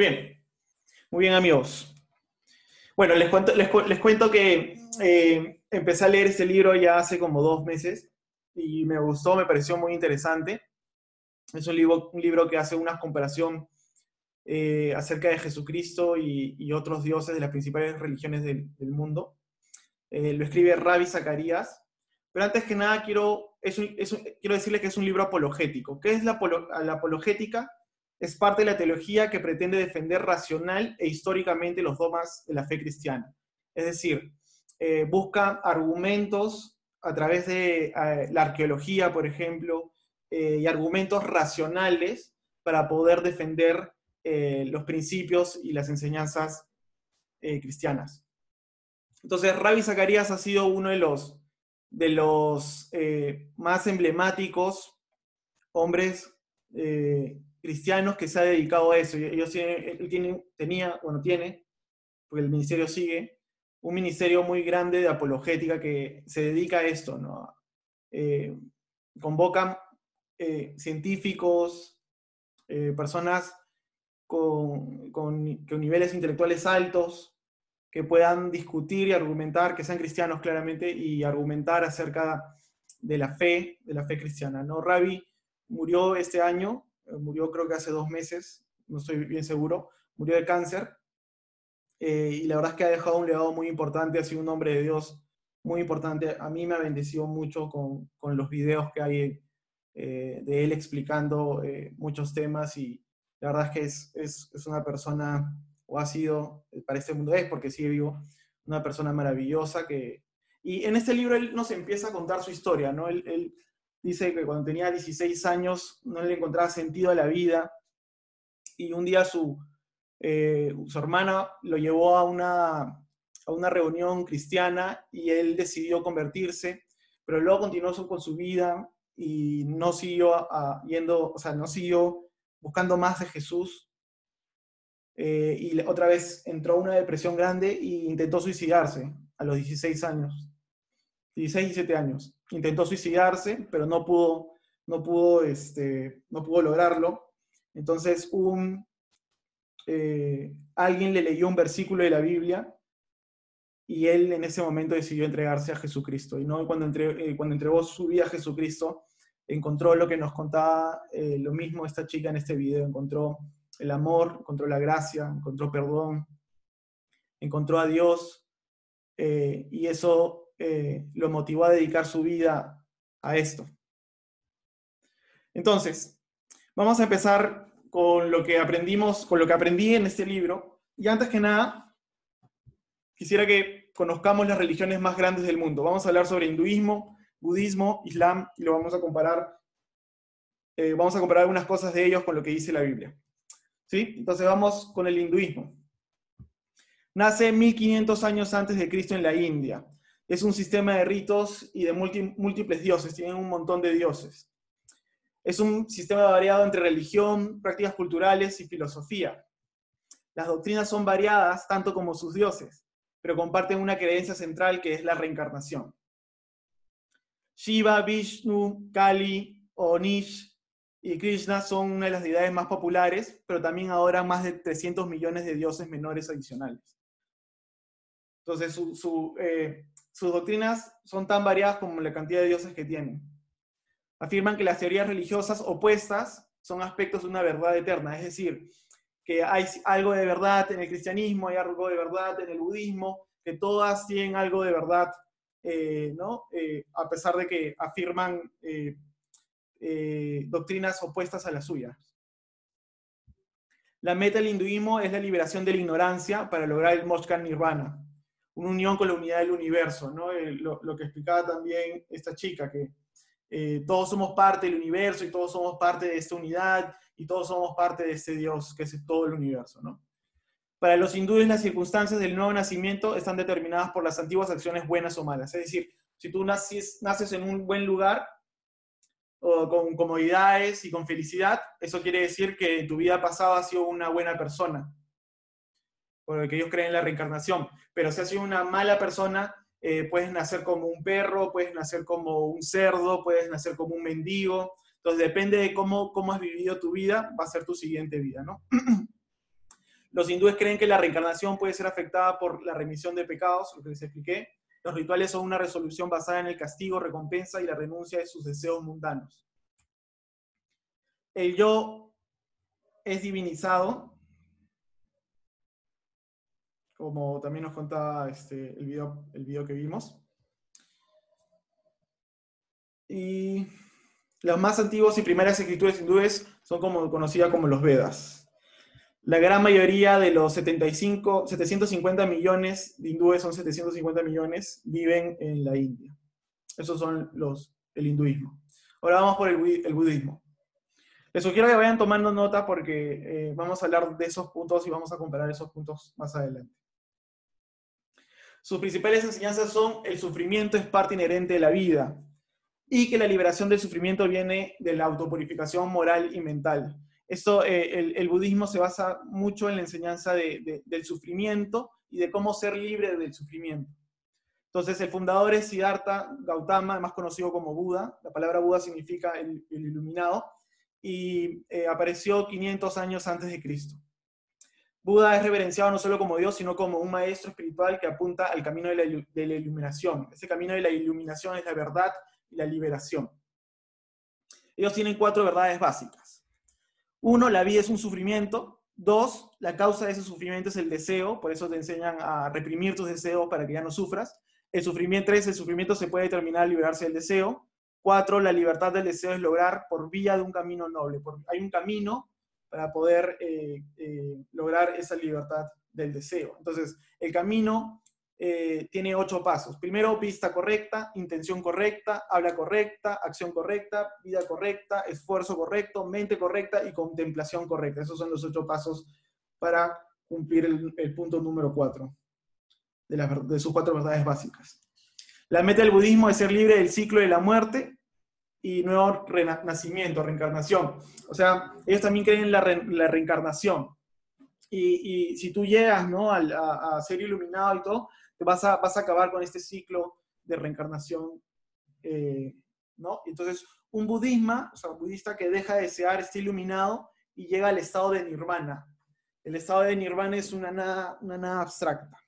Muy bien. Muy bien, amigos. Bueno, les cuento, les, cuento que eh, empecé a leer este libro ya hace como dos meses y me gustó, me pareció muy interesante. Es un libro, un libro que hace una comparación eh, acerca de Jesucristo y, otros dioses de las principales religiones del, mundo. Eh, lo escribe Rabbi Zacarías. Pero antes que nada, quiero, quiero decirles que es un libro apologético. ¿Qué es la apologética? Es parte de la teología que pretende defender racional e históricamente los dogmas de la fe cristiana. Es decir, eh, busca argumentos a través de eh, la arqueología, por ejemplo, eh, y argumentos racionales para poder defender los principios y las enseñanzas cristianas. Entonces, Rabbi Zacarías ha sido uno de los, de los más emblemáticos hombres cristianos que se ha dedicado a eso. Ellos él tiene, tenía, bueno, tiene, porque el ministerio sigue, un ministerio muy grande de apologética que se dedica a esto, ¿no? Eh, convocan eh, científicos, eh, personas con, con, niveles intelectuales altos, que puedan discutir y argumentar, que sean cristianos claramente, y argumentar acerca de la fe, de la fe cristiana. ¿no? Rabbi murió este año, murió creo que hace dos meses, no estoy bien seguro, murió de cáncer. Eh, y la verdad es que ha dejado un legado muy importante, ha sido un hombre de Dios muy importante. A mí me ha bendecido mucho con, con los videos que hay eh, de él explicando eh, muchos temas y la verdad es que es, es, es, una persona, o ha sido, para este mundo es, porque sigue vivo, una persona maravillosa que... Y en este libro él nos empieza a contar su historia, ¿no? Él, él dice que cuando tenía 16 años no le encontraba sentido a la vida y un día su, eh, su hermana lo llevó a una, a una reunión cristiana y él decidió convertirse, pero luego continuó con su vida y no siguió yendo, o sea, no siguió buscando más de Jesús. Eh, y otra vez entró una depresión grande e intentó suicidarse a los 16 años. 16, 17 años. Intentó suicidarse, pero no pudo, no pudo, este, no pudo lograrlo. Entonces, un, eh, alguien le leyó un versículo de la Biblia y él en ese momento decidió entregarse a Jesucristo. Y no cuando, entre, eh, cuando entregó su vida a Jesucristo, encontró lo que nos contaba eh, lo mismo esta chica en este video. Encontró el amor, encontró la gracia, encontró perdón, encontró a Dios. y eso eh, lo motivó a dedicar su vida a esto. Entonces, vamos a empezar con lo que aprendimos, con lo que aprendí en este libro. Y antes que nada, quisiera que conozcamos las religiones más grandes del mundo. Vamos a hablar sobre hinduismo, budismo, islam, y lo vamos a comparar. Eh, vamos a comparar algunas cosas de ellos con lo que dice la Biblia. ¿Sí? Entonces vamos con el hinduismo. Nace 1500 años antes de Cristo en la India es un sistema de ritos y de múltiples dioses, tienen un montón de dioses. Es un sistema variado entre religión, prácticas culturales y filosofía. Las doctrinas son variadas tanto como sus dioses, pero comparten una creencia central que es la reencarnación. Shiva, Vishnu, Kali, Onish y Krishna son una de las deidades más populares, pero también ahora más de 300 millones de dioses menores adicionales. Entonces, eh, sus doctrinas son tan variadas como la cantidad de dioses que tienen. Afirman que las teorías religiosas opuestas son aspectos de una verdad eterna, es decir, que hay algo de verdad en el cristianismo, hay algo de verdad en el budismo, que todas tienen algo de verdad, eh, ¿no? Eh, a pesar de que afirman doctrinas opuestas a las suyas. La meta del hinduismo es la liberación de la ignorancia para lograr el Moksha Nirvana una unión con la unidad del universo, ¿no? Eh, lo, que explicaba también esta chica, que eh, todos somos parte del universo y todos somos parte de esta unidad y todos somos parte de este Dios que es todo el universo, ¿no? Para los hindúes las circunstancias del nuevo nacimiento están determinadas por las antiguas acciones buenas o malas. Es decir, si tú naces, naces en un buen lugar, o con comodidades y con felicidad, eso quiere decir que tu vida pasada ha sido una buena persona porque ellos creen en la reencarnación. Pero si has sido una mala persona, eh, puedes nacer como un perro, puedes nacer como un cerdo, puedes nacer como un mendigo. Entonces depende de cómo, cómo has vivido tu vida, va a ser tu siguiente vida, ¿no? Los hindúes creen que la reencarnación puede ser afectada por la remisión de pecados, lo que les expliqué. Los rituales son una resolución basada en el castigo, recompensa y la renuncia de sus deseos mundanos. El yo es divinizado, como también nos contaba este, el, video, el video que vimos. Y los más antiguos y primeras escrituras hindúes son como, conocidas como los Vedas. La gran mayoría de los 75, 750 millones de hindúes, son 750 millones, viven en la India. Esos son los, el hinduismo. Ahora vamos por el, el budismo. Les sugiero que vayan tomando nota porque eh, vamos a hablar de esos puntos y vamos a comparar esos puntos más adelante. Sus principales enseñanzas son el sufrimiento es parte inherente de la vida y que la liberación del sufrimiento viene de la autopurificación moral y mental. Esto, eh, el, budismo se basa mucho en la enseñanza del sufrimiento y de cómo ser libre del sufrimiento. Entonces, el fundador es Siddhartha Gautama, más conocido como Buda. La palabra Buda significa el, iluminado y eh, apareció 500 años antes de Cristo. Buda es reverenciado no solo como Dios, sino como un maestro espiritual que apunta al camino de la, iluminación. Ese camino de la iluminación es la verdad y la liberación. Ellos tienen cuatro verdades básicas. Uno, la vida es un sufrimiento. Dos, la causa de ese sufrimiento es el deseo, por eso te enseñan a reprimir tus deseos para que ya no sufras. El sufrimiento, tres, el sufrimiento se puede determinar al liberarse del deseo. Cuatro, la libertad del deseo es lograr por vía de un camino noble. hay un camino para poder eh, eh, esa libertad del deseo. Entonces, el camino eh, tiene ocho pasos. Primero, vista correcta, intención correcta, habla correcta, acción correcta, vida correcta, esfuerzo correcto, mente correcta y contemplación correcta. Esos son los ocho pasos para cumplir el, punto número cuatro de, sus cuatro verdades básicas. La meta del budismo es ser libre del ciclo de la muerte y nuevo renacimiento, reencarnación. O sea, ellos también creen en la, reencarnación. Y, si tú llegas ¿no? a, a, ser iluminado y todo, vas a, vas a acabar con este ciclo de reencarnación, eh, ¿no? Entonces, un budismo, o sea, budista que deja de desear, está iluminado y llega al estado de nirvana. El estado de nirvana es una nada, una nada abstracta.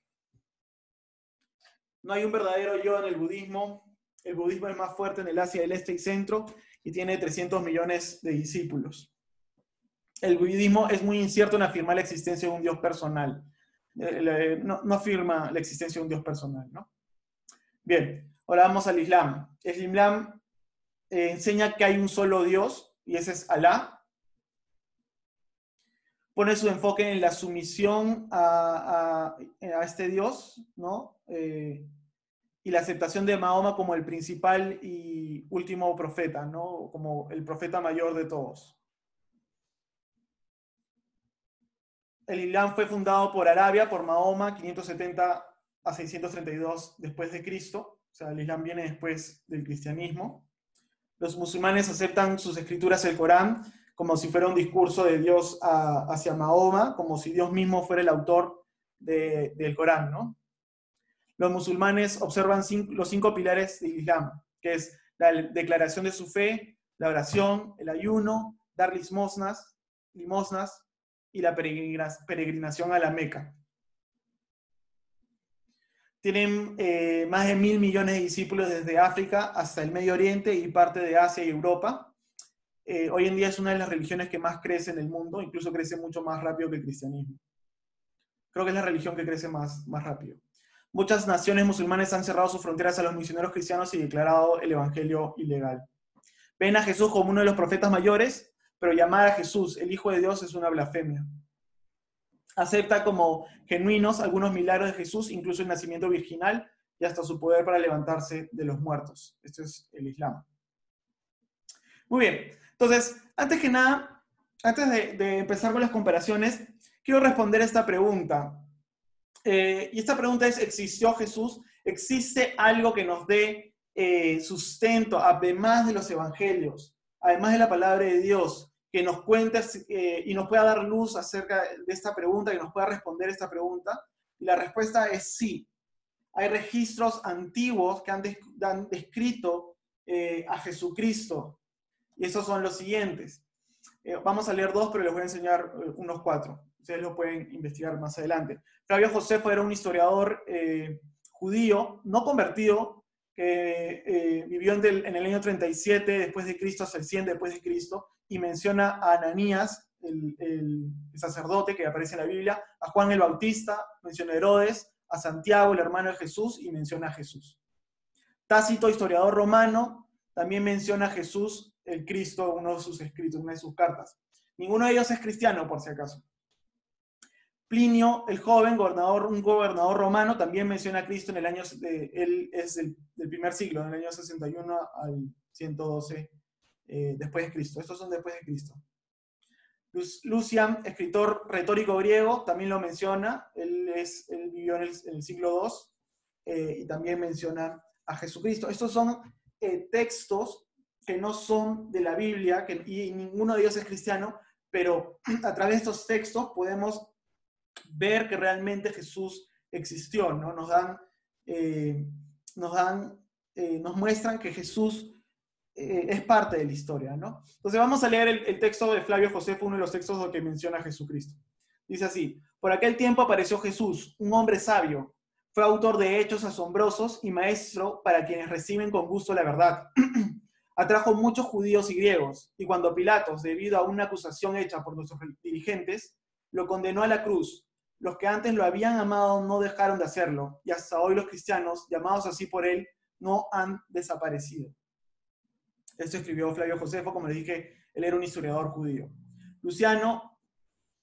No hay un verdadero yo en el budismo. El budismo es más fuerte en el Asia del Este y Centro y tiene 300 millones de discípulos. El budismo es muy incierto en afirmar la existencia de un Dios personal. Eh, no, afirma la existencia de un Dios personal. ¿no? Bien, ahora vamos al Islam. El Islam eh, enseña que hay un solo Dios y ese es Alá. Pone su enfoque en la sumisión a, este Dios, ¿no? Eh, y la aceptación de Mahoma como el principal y último profeta, ¿no? Como el profeta mayor de todos. El Islam fue fundado por Arabia, por Mahoma, 570 a 632 después de Cristo. O sea, el Islam viene después del cristianismo. Los musulmanes aceptan sus escrituras, el Corán, como si fuera un discurso de Dios hacia Mahoma, como si Dios mismo fuera el autor del Corán, ¿no? Los musulmanes observan los cinco pilares del Islam, que es la declaración de su fe, la oración, el ayuno, dar limosnas, limosnas y la peregrinación a la Meca. Tienen eh, más de mil millones de discípulos desde África hasta el Medio Oriente y parte de Asia y Europa. Eh, hoy en día es una de las religiones que más crece en el mundo, incluso crece mucho más rápido que el cristianismo. Creo que es la religión que crece más, más rápido. Muchas naciones musulmanes han cerrado sus fronteras a los misioneros cristianos y declarado el evangelio ilegal. Ven a Jesús como uno de los profetas mayores pero llamar a Jesús el Hijo de Dios es una blasfemia. Acepta como genuinos algunos milagros de Jesús, incluso el nacimiento virginal y hasta su poder para levantarse de los muertos. Esto es el Islam. Muy bien, entonces, antes que nada, antes de, empezar con las comparaciones, quiero responder esta pregunta. Eh, y esta pregunta es, ¿existió Jesús? ¿Existe algo que nos dé eh, sustento, además de los evangelios, además de la palabra de Dios, que nos cuente eh, y nos pueda dar luz acerca de esta pregunta, que nos pueda responder esta pregunta? Y la respuesta es sí. Hay registros antiguos que han, descrito eh, a Jesucristo. Y esos son los siguientes. Eh, vamos a leer dos, pero les voy a enseñar unos cuatro. Ustedes lo pueden investigar más adelante. Flavio Josefo era un historiador eh, judío, no convertido, que eh, vivió en el, año 37 después de Cristo hasta el 100 después de Cristo, y menciona a Ananías, el, sacerdote que aparece en la Biblia, a Juan el Bautista, menciona a Herodes, a Santiago, el hermano de Jesús, y menciona a Jesús. Tácito, historiador romano, también menciona a Jesús, el Cristo, uno de sus escritos, una de sus cartas. Ninguno de ellos es cristiano, por si acaso. Plinio, el joven, gobernador, un gobernador romano, también menciona a Cristo en el año, él es del, primer siglo, en el año 61 al 112 eh, después de Cristo. Estos son después de Cristo. Lucian, escritor retórico griego, también lo menciona. Él, es, vivió en el, siglo II eh, y también menciona a Jesucristo. Estos son eh, textos que no son de la Biblia y ninguno de ellos es cristiano, pero a través de estos textos podemos ver que realmente Jesús existió, ¿no? Nos dan, nos, dan nos muestran que Jesús eh, es parte de la historia, ¿no? Entonces vamos a leer el, texto de Flavio Josefo, uno de los textos que menciona a Jesucristo. Dice así, por aquel tiempo apareció Jesús, un hombre sabio, fue autor de hechos asombrosos y maestro para quienes reciben con gusto la verdad. Atrajo muchos judíos y griegos, y cuando Pilatos, debido a una acusación hecha por nuestros dirigentes, lo condenó a la cruz. Los que antes lo habían amado no dejaron de hacerlo, y hasta hoy los cristianos, llamados así por él, no han desaparecido. Esto escribió Flavio Josefo, como les dije, él era un historiador judío. Luciano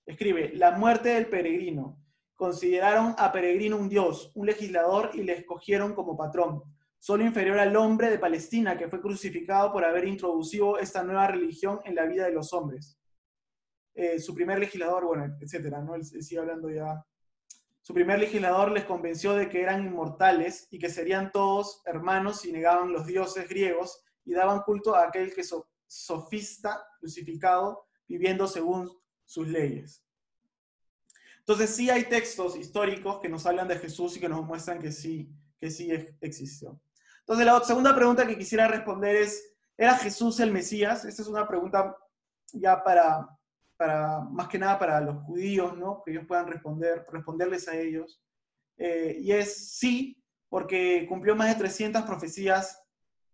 escribe, la muerte del peregrino. Consideraron a peregrino un dios, un legislador, y le escogieron como patrón, solo inferior al hombre de Palestina, que fue crucificado por haber introducido esta nueva religión en la vida de los hombres. Eh, su primer legislador, bueno, etcétera, ¿no? Él, sigue hablando ya. Su primer legislador les convenció de que eran inmortales y que serían todos hermanos si negaban los dioses griegos y daban culto a aquel que sofista, crucificado, viviendo según sus leyes. Entonces sí hay textos históricos que nos hablan de Jesús y que nos muestran que sí, que sí existió. Entonces la segunda pregunta que quisiera responder es, ¿era Jesús el Mesías? Esta es una pregunta ya para, para, más que nada para los judíos, ¿no? Que ellos puedan responder, responderles a ellos. Eh, y es sí, porque cumplió más de 300 profecías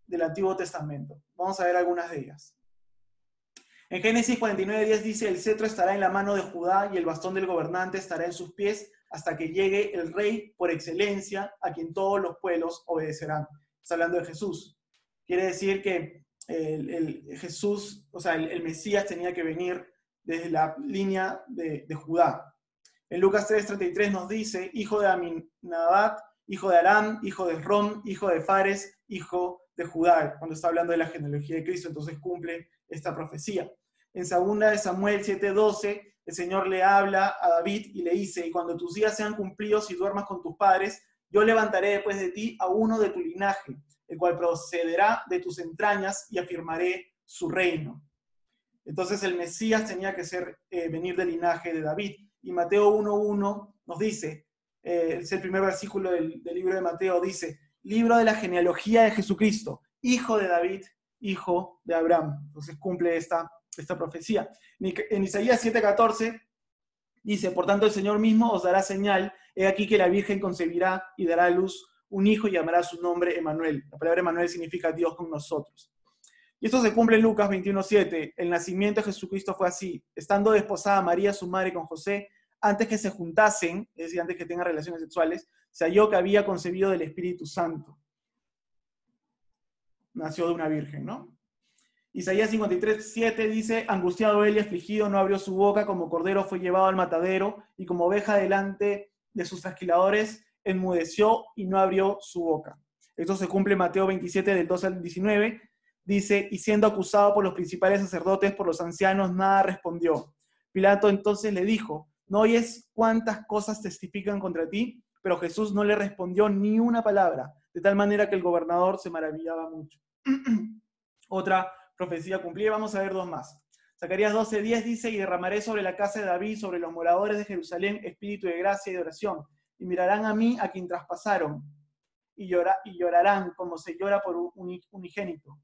del Antiguo Testamento. Vamos a ver algunas de ellas. En Génesis 49.10 dice, el cetro estará en la mano de Judá y el bastón del gobernante estará en sus pies hasta que llegue el rey por excelencia a quien todos los pueblos obedecerán. Está hablando de Jesús. Quiere decir que el, Jesús, o sea, el Mesías tenía que venir desde la línea de, Judá. En Lucas 3:33 nos dice, hijo de Aminadab, hijo de Aram, hijo de Rom, hijo de Fares, hijo de Judá, cuando está hablando de la genealogía de Cristo, entonces cumple esta profecía. En 2 de Samuel 7:12, el Señor le habla a David y le dice, y cuando tus días sean cumplidos y duermas con tus padres, yo levantaré después de ti a uno de tu linaje, el cual procederá de tus entrañas y afirmaré su reino. Entonces el Mesías tenía que ser, eh, venir del linaje de David. Y Mateo 1.1 nos dice, eh, es el primer versículo del, libro de Mateo, dice, libro de la genealogía de Jesucristo, hijo de David, hijo de Abraham. Entonces cumple esta, esta profecía. En Isaías 7:14 dice, por tanto el Señor mismo os dará señal, he aquí que la Virgen concebirá y dará a luz un hijo y llamará su nombre Emanuel. La palabra Emanuel significa Dios con nosotros. Y esto se cumple en Lucas 21.7. El nacimiento de Jesucristo fue así. Estando desposada María, su madre, con José, antes que se juntasen, es decir, antes que tengan relaciones sexuales, se halló que había concebido del Espíritu Santo. Nació de una virgen, ¿no? Isaías 53.7 dice, angustiado él y afligido no abrió su boca, como cordero fue llevado al matadero, y como oveja delante de sus trasquiladores, enmudeció y no abrió su boca. Esto se cumple en Mateo 27, del 12 al 19, dice, y siendo acusado por los principales sacerdotes, por los ancianos, nada respondió. Pilato entonces le dijo, ¿no oyes cuántas cosas testifican contra ti? Pero Jesús no le respondió ni una palabra, de tal manera que el gobernador se maravillaba mucho. Otra profecía cumplida, vamos a ver dos más. Zacarías 12:10 dice, y derramaré sobre la casa de David, sobre los moradores de Jerusalén, espíritu de gracia y de oración, y mirarán a mí a quien traspasaron, y, y llorarán como se llora por un unigénito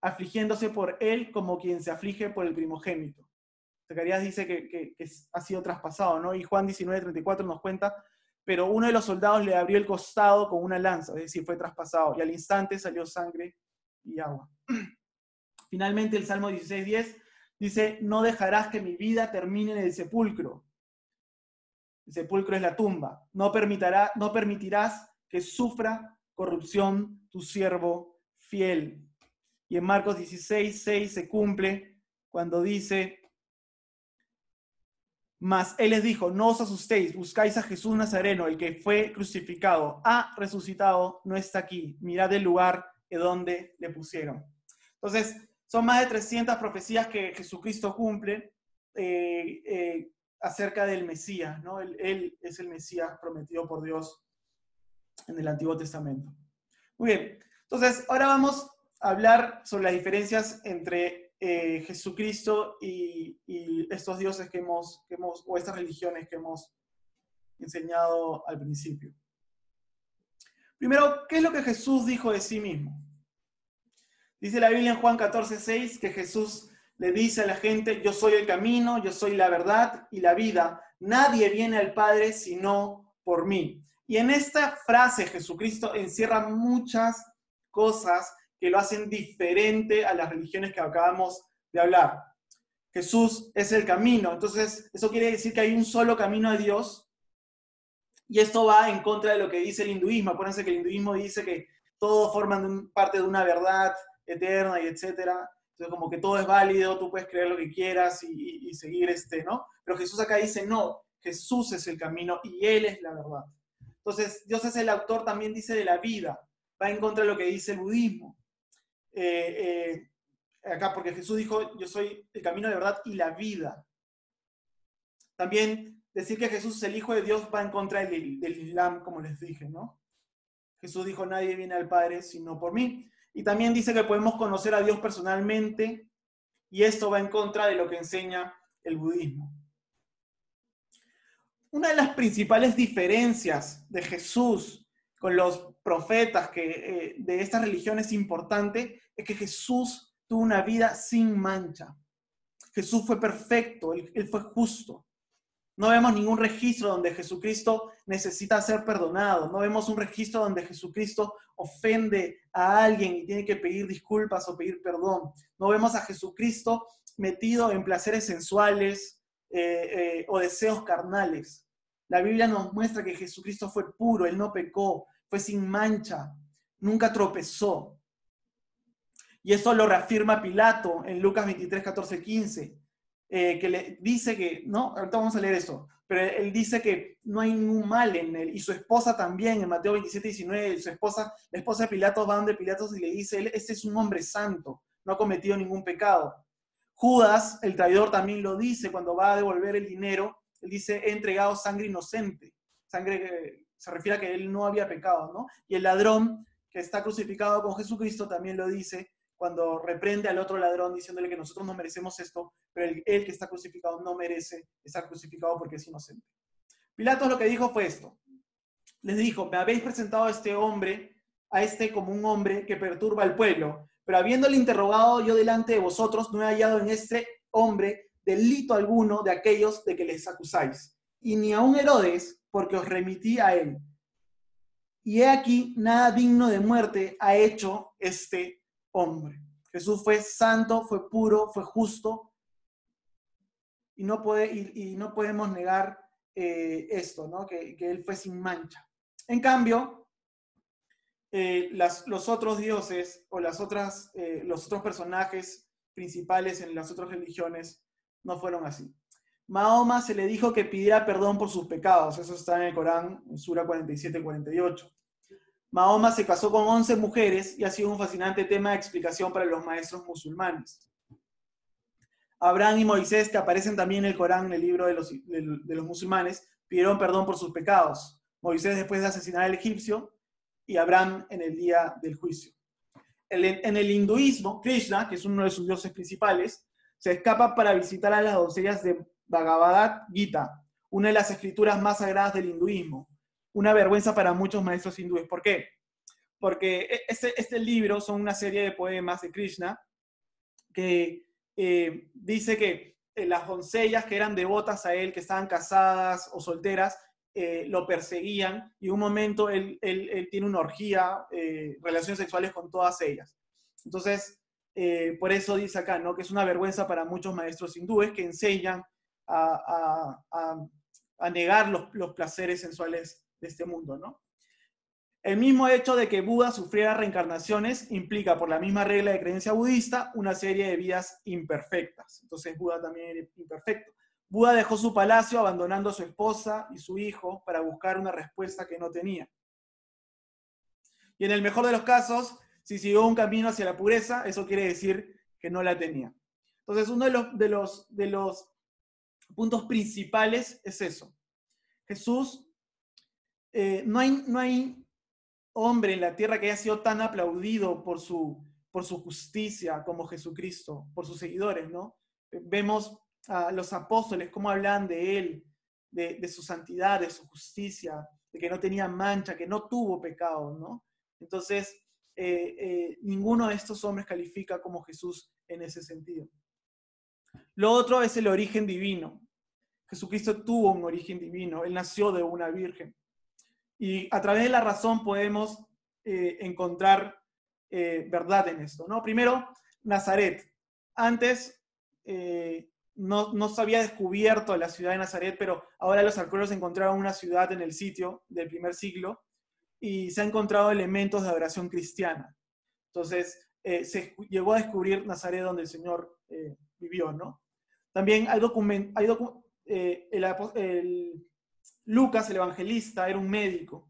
afligiéndose por él como quien se aflige por el primogénito. Zacarías dice que, ha sido traspasado, ¿no? Y Juan 19, 34 nos cuenta, pero uno de los soldados le abrió el costado con una lanza, es decir, fue traspasado, y al instante salió sangre y agua. Finalmente el Salmo 16, 10 dice, no dejarás que mi vida termine en el sepulcro. El sepulcro es la tumba. No, permitirá, no permitirás que sufra corrupción tu siervo fiel. Y en Marcos 16, 6 se cumple cuando dice, mas él les dijo, no os asustéis, buscáis a Jesús Nazareno, el que fue crucificado, ha resucitado, no está aquí, mirad el lugar de donde le pusieron. Entonces, son más de 300 profecías que Jesucristo cumple eh, eh, acerca del Mesías, ¿no? Él, él, es el Mesías prometido por Dios en el Antiguo Testamento. Muy bien, entonces ahora vamos a hablar sobre las diferencias entre eh, Jesucristo y, estos dioses que hemos, hemos, o estas religiones que hemos enseñado al principio. Primero, ¿qué es lo que Jesús dijo de sí mismo? Dice la Biblia en Juan 14, 6 que Jesús le dice a la gente, yo soy el camino, yo soy la verdad y la vida. Nadie viene al Padre sino por mí. Y en esta frase Jesucristo encierra muchas cosas que lo hacen diferente a las religiones que acabamos de hablar. Jesús es el camino, entonces eso quiere decir que hay un solo camino a Dios y esto va en contra de lo que dice el hinduismo. Acuérdense que el hinduismo dice que todos forman parte de una verdad eterna y etcétera. Entonces como que todo es válido, tú puedes creer lo que quieras y, y seguir este, ¿no? Pero Jesús acá dice, no, Jesús es el camino y Él es la verdad. Entonces Dios es el autor, también dice de la vida, va en contra de lo que dice el budismo. Eh, eh, acá, porque Jesús dijo, yo soy el camino de verdad y la vida. También decir que Jesús es el Hijo de Dios va en contra del, Islam, como les dije, ¿no? Jesús dijo, nadie viene al Padre sino por mí. Y también dice que podemos conocer a Dios personalmente, y esto va en contra de lo que enseña el budismo. Una de las principales diferencias de Jesús con los profetas que, eh, de esta religión es importante es que Jesús tuvo una vida sin mancha. Jesús fue perfecto, él, él fue justo. No vemos ningún registro donde Jesucristo necesita ser perdonado. No vemos un registro donde Jesucristo ofende a alguien y tiene que pedir disculpas o pedir perdón. No vemos a Jesucristo metido en placeres sensuales eh, eh, o deseos carnales. La Biblia nos muestra que Jesucristo fue puro, Él no pecó, fue sin mancha, nunca tropezó. Y eso lo reafirma Pilato en Lucas 23, 14, 15, que le dice que, no, ahorita vamos a leer eso, pero él dice que no hay ningún mal en él, y su esposa también, en Mateo 27, 19, su esposa, la esposa de Pilato va donde Pilato y le dice, él, este es un hombre santo, no ha cometido ningún pecado. Judas, el traidor, también lo dice cuando va a devolver el dinero, él dice, he entregado sangre inocente, sangre se refiere a que él no había pecado, ¿no? Y el ladrón que está crucificado con Jesucristo también lo dice cuando reprende al otro ladrón diciéndole que nosotros no merecemos esto, pero él, que está crucificado no merece estar crucificado porque es inocente. Pilatos lo que dijo fue esto. Les dijo, me habéis presentado a este hombre, a este como un hombre que perturba al pueblo, pero habiéndole interrogado yo delante de vosotros, no he hallado en este hombre delito alguno de aquellos de que les acusáis. Y ni a un Herodes, porque os remití a él. Y he aquí, nada digno de muerte ha hecho este hombre. Jesús fue santo, fue puro, fue justo. Y no, podemos negar eh, esto, ¿no? que, él fue sin mancha. En cambio, eh, los otros dioses o las otras, eh, los otros personajes principales en las otras religiones no fueron así. Mahoma se le dijo que pidiera perdón por sus pecados, eso está en el Corán, en Sura 47-48. Mahoma se casó con 11 mujeres y ha sido un fascinante tema de explicación para los maestros musulmanes. Abraham y Moisés, que aparecen también en el Corán, en el libro de los, de los musulmanes, pidieron perdón por sus pecados. Moisés después de asesinar al egipcio y Abraham en el día del juicio. En el hinduismo, Krishna, que es uno de sus dioses principales, se escapa para visitar a las doncellas de Bhagavad Gita, una de las escrituras más sagradas del hinduismo. Una vergüenza para muchos maestros hindúes. ¿Por qué? Porque e, este, este libro son una serie de poemas de Krishna que eh, dice que eh, las doncellas que eran devotas a él, que estaban casadas o solteras, eh, lo perseguían y en un momento él, tiene una orgía, relaciones sexuales con todas ellas. Entonces, por eso dice acá, ¿no? Que es una vergüenza para muchos maestros hindúes que enseñan a, negar los, placeres sensuales de este mundo, ¿no? El mismo hecho de que Buda sufriera reencarnaciones implica, por la misma regla de creencia budista, una serie de vidas imperfectas. Entonces Buda también era imperfecto. Buda dejó su palacio abandonando a su esposa y su hijo para buscar una respuesta que no tenía. Y en el mejor de los casos, si siguió un camino hacia la pureza, eso quiere decir que no la tenía. Entonces, uno de los, de los, de los puntos principales es eso. Jesús, eh, no, hay, no hay hombre en la tierra que haya sido tan aplaudido por su, por su justicia como Jesucristo, por sus seguidores, ¿no? Vemos a los apóstoles cómo hablan de él, de, su santidad, de su justicia, de que no tenía mancha, que no tuvo pecado, ¿no? Entonces, eh, eh, ninguno de estos hombres califica como Jesús en ese sentido. Lo otro es el origen divino. Jesucristo tuvo un origen divino, él nació de una virgen. Y a través de la razón podemos eh, encontrar eh, verdad en esto. ¿no? Primero, Nazaret. Antes eh, no, se había descubierto la ciudad de Nazaret, pero ahora los arqueólogos encontraron una ciudad en el sitio del primer siglo y se han encontrado elementos de adoración cristiana. Entonces, se llegó a descubrir Nazaret donde el Señor vivió, ¿no? También hay, document, hay el, el, Lucas, el evangelista, era un médico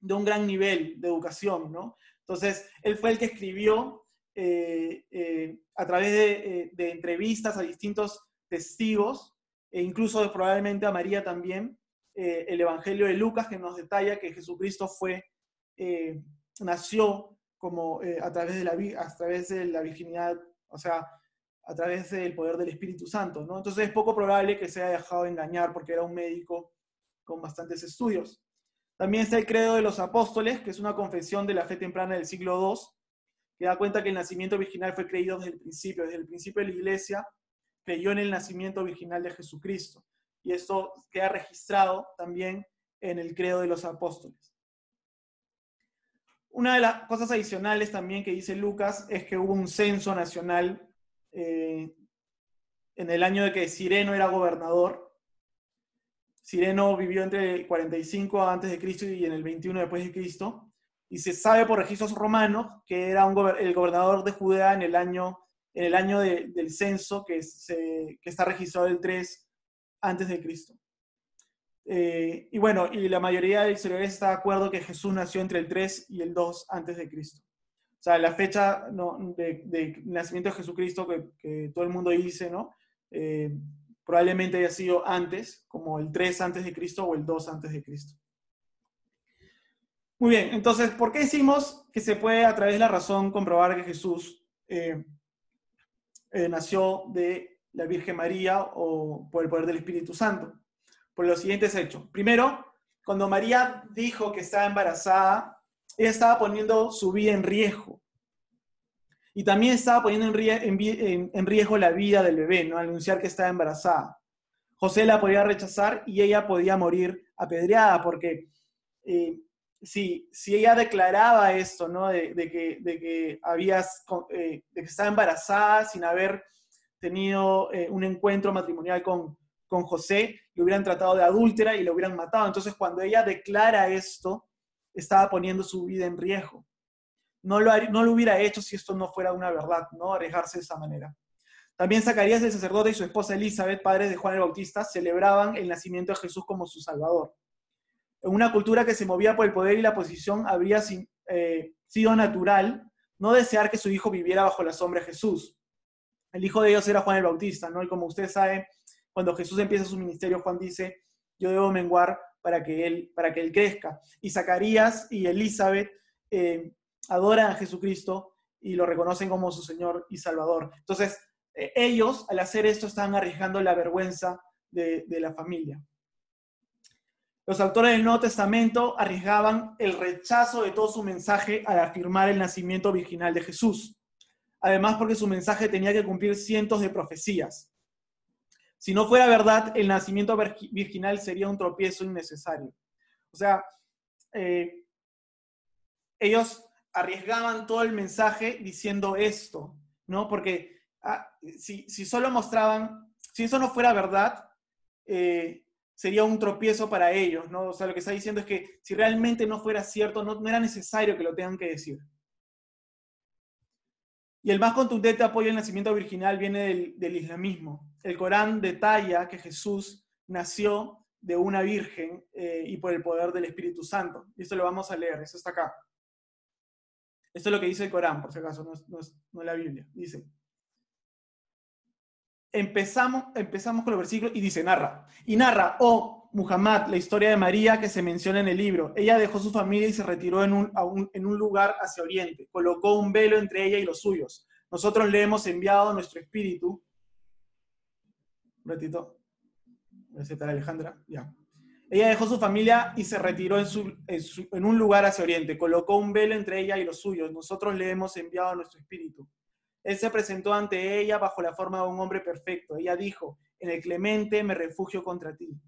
de un gran nivel de educación, ¿no? Entonces, él fue el que escribió eh, eh, a través eh, de, entrevistas a distintos testigos, e incluso probablemente a María también, el Evangelio de Lucas, que nos detalla que Jesucristo fue, nació como a, través de la, a través de la virginidad, o sea, a través del poder del Espíritu Santo, ¿no? Entonces es poco probable que se haya dejado engañar porque era un médico con bastantes estudios. También está el credo de los apóstoles, que es una confesión de la fe temprana del siglo II, que da cuenta que el nacimiento virginal fue creído desde el principio, desde el principio de la iglesia, creyó en el nacimiento virginal de Jesucristo. Y esto queda registrado también en el credo de los apóstoles. Una de las cosas adicionales también que dice Lucas es que hubo un censo nacional eh, en el año de que Sireno era gobernador, Sireno vivió entre el 45 a.C. y en el 21 después de Cristo, y se sabe por registros romanos que era el gobernador de Judea en el año, del censo que, está registrado el 3 antes de Cristo. Eh, y bueno, y la mayoría de historiadores está de acuerdo que Jesús nació entre el 3 y el 2 antes de Cristo. La fecha de, nacimiento de Jesucristo que, que, todo el mundo dice, ¿no? Eh, probablemente haya sido antes, como el 3 antes de Cristo o el 2 antes de Cristo. Muy bien, entonces, ¿por qué decimos que se puede a través de la razón comprobar que Jesús eh, eh, nació de la Virgen María o por el poder del Espíritu Santo? Por los siguientes hechos. Primero, cuando María dijo que estaba embarazada, ella estaba poniendo su vida en riesgo y también estaba poniendo en, riesgo la vida del bebé, ¿no? Anunciar que estaba embarazada. José la podía rechazar y ella podía morir apedreada, porque eh, si, si, ella declaraba esto, ¿no? De, que, de que, habías, eh, de que estaba embarazada sin haber tenido eh, un encuentro matrimonial con, con José, le hubieran tratado de adúltera y le hubieran matado. Entonces, cuando ella declara esto, estaba poniendo su vida en riesgo no lo, hubiera hecho si esto no fuera una verdad, ¿no? Arriesgarse de esa manera. También Zacarías el sacerdote y su esposa Elizabeth, padres de Juan el Bautista, celebraban el nacimiento de Jesús como su Salvador. En una cultura que se movía por el poder y la posición, habría eh, sido natural no desear que su hijo viviera bajo la sombra de Jesús. El hijo de Dios era Juan el Bautista, ¿no? Y como ustedes saben, cuando Jesús empieza su ministerio, Juan dice, yo debo menguar para que él, para que él crezca. Y Zacarías y Elizabeth eh, adoran a Jesucristo y lo reconocen como su Señor y Salvador. Entonces, eh, ellos al hacer esto están arriesgando la vergüenza de, la familia. Los autores del Nuevo Testamento arriesgaban el rechazo de todo su mensaje al afirmar el nacimiento virginal de Jesús. Además, porque su mensaje tenía que cumplir cientos de profecías. Si no fuera verdad, el nacimiento virginal sería un tropiezo innecesario. O sea, eh, ellos arriesgaban todo el mensaje diciendo esto, ¿no? Porque ah, si, solo mostraban, si eso no fuera verdad, eh, sería un tropiezo para ellos, ¿no? O sea, lo que está diciendo es que si realmente no fuera cierto, no era necesario que lo tengan que decir. Y el más contundente apoyo al nacimiento virginal viene del, islamismo. El Corán detalla que Jesús nació de una virgen eh, y por el poder del Espíritu Santo. Y esto lo vamos a leer, eso está acá. Esto es lo que dice el Corán, por si acaso, no es, la Biblia. Dice, empezamos, empezamos con el versículo y dice, narra. Y narra, oh Muhammad, la historia de María que se menciona en el libro. Ella dejó su familia y se retiró en un, lugar hacia oriente. Colocó un velo entre ella y los suyos. Nosotros le hemos enviado nuestro espíritu. Un ratito. Alejandra. Ya. Ella dejó su familia y se retiró en, un lugar hacia oriente. Colocó un velo entre ella y los suyos. Nosotros le hemos enviado nuestro espíritu. Él se presentó ante ella bajo la forma de un hombre perfecto. Ella dijo, en el clemente me refugio contra ti,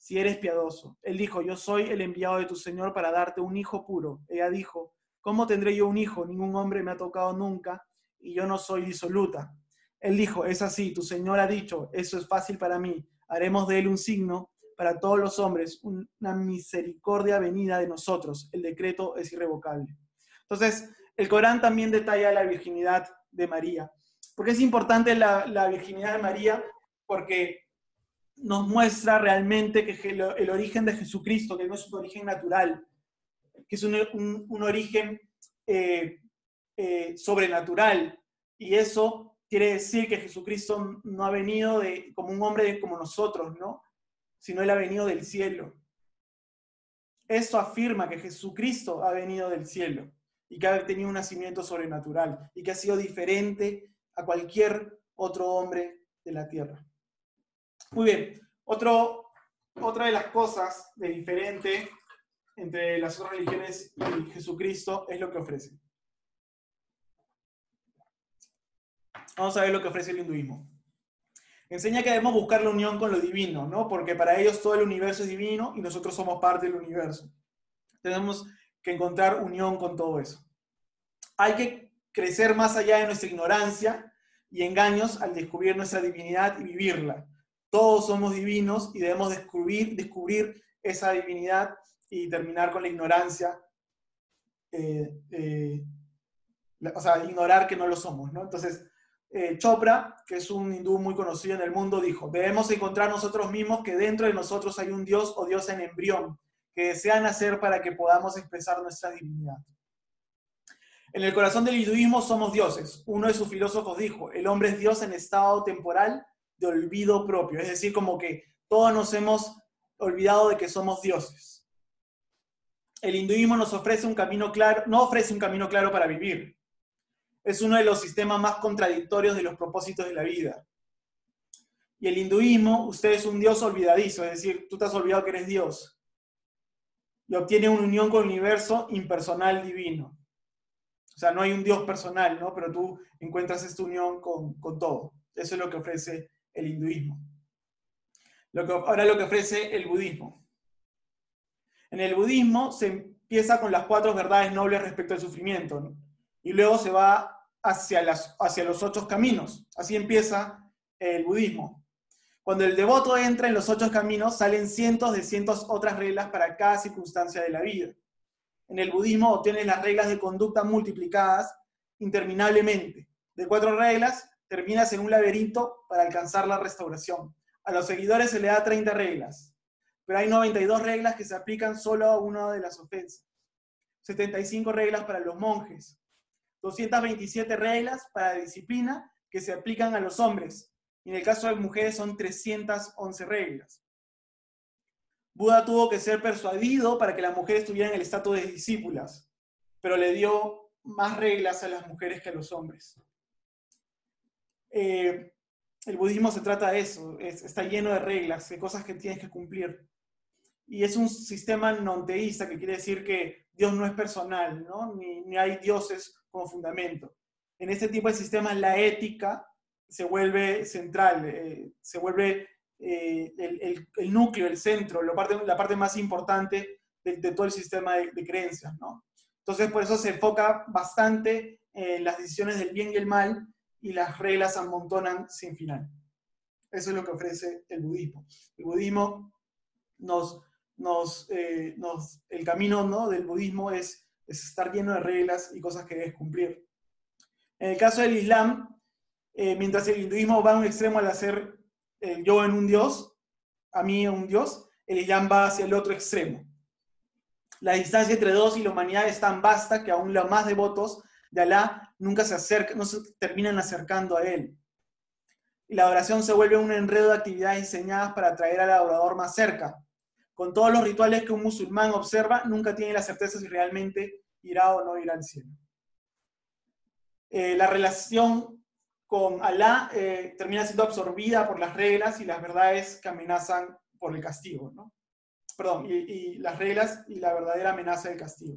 si eres piadoso. Él dijo, yo soy el enviado de tu Señor para darte un hijo puro. Ella dijo, ¿cómo tendré yo un hijo? Ningún hombre me ha tocado nunca y yo no soy disoluta. Él dijo, es así, tu Señor ha dicho, eso es fácil para mí. Haremos de él un signo para todos los hombres, una misericordia venida de nosotros. El decreto es irrevocable. Entonces, el Corán también detalla la virginidad de María. ¿Por qué es importante la, virginidad de María? Porque nos muestra realmente que el, origen de Jesucristo, que no es un origen natural, que es un, origen eh, eh, sobrenatural. Y eso quiere decir que Jesucristo no ha venido de, como un hombre como nosotros, ¿no? sino Él ha venido del cielo. Esto afirma que Jesucristo ha venido del cielo y que ha tenido un nacimiento sobrenatural y que ha sido diferente a cualquier otro hombre de la tierra. Muy bien, Otro, otra de las cosas de diferente entre las otras religiones y Jesucristo es lo que ofrece. Vamos a ver lo que ofrece el hinduismo enseña que debemos buscar la unión con lo divino, ¿no? Porque para ellos todo el universo es divino y nosotros somos parte del universo. Tenemos que encontrar unión con todo eso. Hay que crecer más allá de nuestra ignorancia y engaños al descubrir nuestra divinidad y vivirla. Todos somos divinos y debemos descubrir, esa divinidad y terminar con la ignorancia, eh, eh, o sea, ignorar que no lo somos. Entonces, eh, Chopra, que es un hindú muy conocido en el mundo, dijo, debemos encontrar nosotros mismos que dentro de nosotros hay un Dios o Dios en embrión que desean hacer para que podamos expresar nuestra divinidad. En el corazón del hinduismo somos dioses. Uno de sus filósofos dijo, el hombre es Dios en estado temporal de olvido propio, es decir, como que todos nos hemos olvidado de que somos dioses. El hinduismo nos ofrece un camino claro, no ofrece un camino claro para vivir, es uno de los sistemas más contradictorios de los propósitos de la vida. Y el hinduismo, usted es un Dios olvidadizo, es decir, tú te has olvidado que eres Dios. Y obtiene una unión con el universo impersonal divino. O sea, no hay un Dios personal, ¿no? Pero tú encuentras esta unión con, todo. Eso es lo que ofrece el hinduismo. Lo que, ahora lo que ofrece el budismo. En el budismo se empieza con las cuatro verdades nobles respecto al sufrimiento. y luego se va hacia, las, hacia los ocho caminos. Así empieza el budismo. Cuando el devoto entra en los ocho caminos, salen cientos de cientos otras reglas para cada circunstancia de la vida. En el budismo obtienes las reglas de conducta multiplicadas interminablemente. De cuatro reglas, terminas en un laberinto para alcanzar la restauración. A los seguidores se le da 30 reglas, pero hay 92 reglas que se aplican solo a una de las ofensas. 75 reglas para los monjes, 227 reglas para disciplina que se aplican a los hombres. Y en el caso de mujeres son 311 reglas. Buda tuvo que ser persuadido para que las mujeres tuvieran el estatus de discípulas, pero le dio más reglas a las mujeres que a los hombres. Eh, el budismo se trata de eso, está lleno de reglas, de cosas que tienes que cumplir. Y es un sistema non teísta, que quiere decir que Dios no es personal, ¿no? Ni, hay dioses como fundamento. En este tipo de sistemas la ética se vuelve central, eh, se vuelve eh, el, núcleo, el centro, la parte, más importante de, todo el sistema de, creencias, ¿no? Entonces, por eso se enfoca bastante en las decisiones del bien y el mal y las reglas amontonan sin final. Eso es lo que ofrece el budismo. El budismo nos, nos, eh, nos el camino ¿no? del budismo es, es, estar lleno de reglas y cosas que debes cumplir. En el caso del Islam, eh, mientras el hinduismo va a un extremo al hacer yo en un dios, a mí en un dios, el Islam va hacia el otro extremo. La distancia entre Dios y la humanidad es tan vasta que aún los más devotos de Alá nunca se acercan, no se terminan acercando a él. Y la oración se vuelve un enredo de actividades diseñadas para atraer al adorador más cerca. Con todos los rituales que un musulmán observa, nunca tiene la certeza si realmente irá o no irá al cielo. Eh, la relación con Alá eh, termina siendo absorbida por las reglas y las verdades que amenazan por el castigo, ¿no? Perdón, y las reglas y la verdadera amenaza del castigo.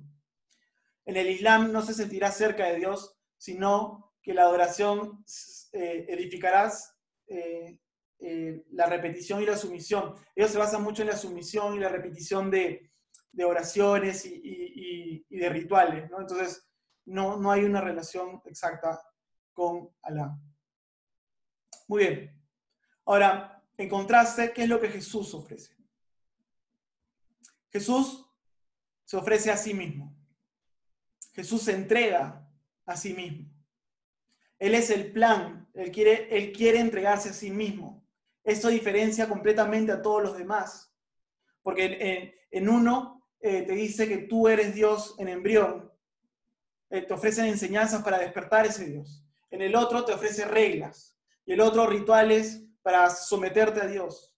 En el Islam no se sentirá cerca de Dios, sino que la adoración eh, edificarás eh, eh, la repetición y la sumisión. Ellos se basan mucho en la sumisión y la repetición de, oraciones y, de rituales. Entonces, no, no hay una relación exacta con Alá. Muy bien. Ahora, en contraste, ¿qué es lo que Jesús ofrece? Jesús se ofrece a sí mismo. Jesús se entrega a sí mismo. Él es el plan, él quiere, él quiere entregarse a sí mismo. Esto diferencia completamente a todos los demás. Porque en, uno eh, te dice que tú eres Dios en embrión. Eh, te ofrecen enseñanzas para despertar ese Dios. En el otro te ofrece reglas. Y el otro rituales para someterte a Dios.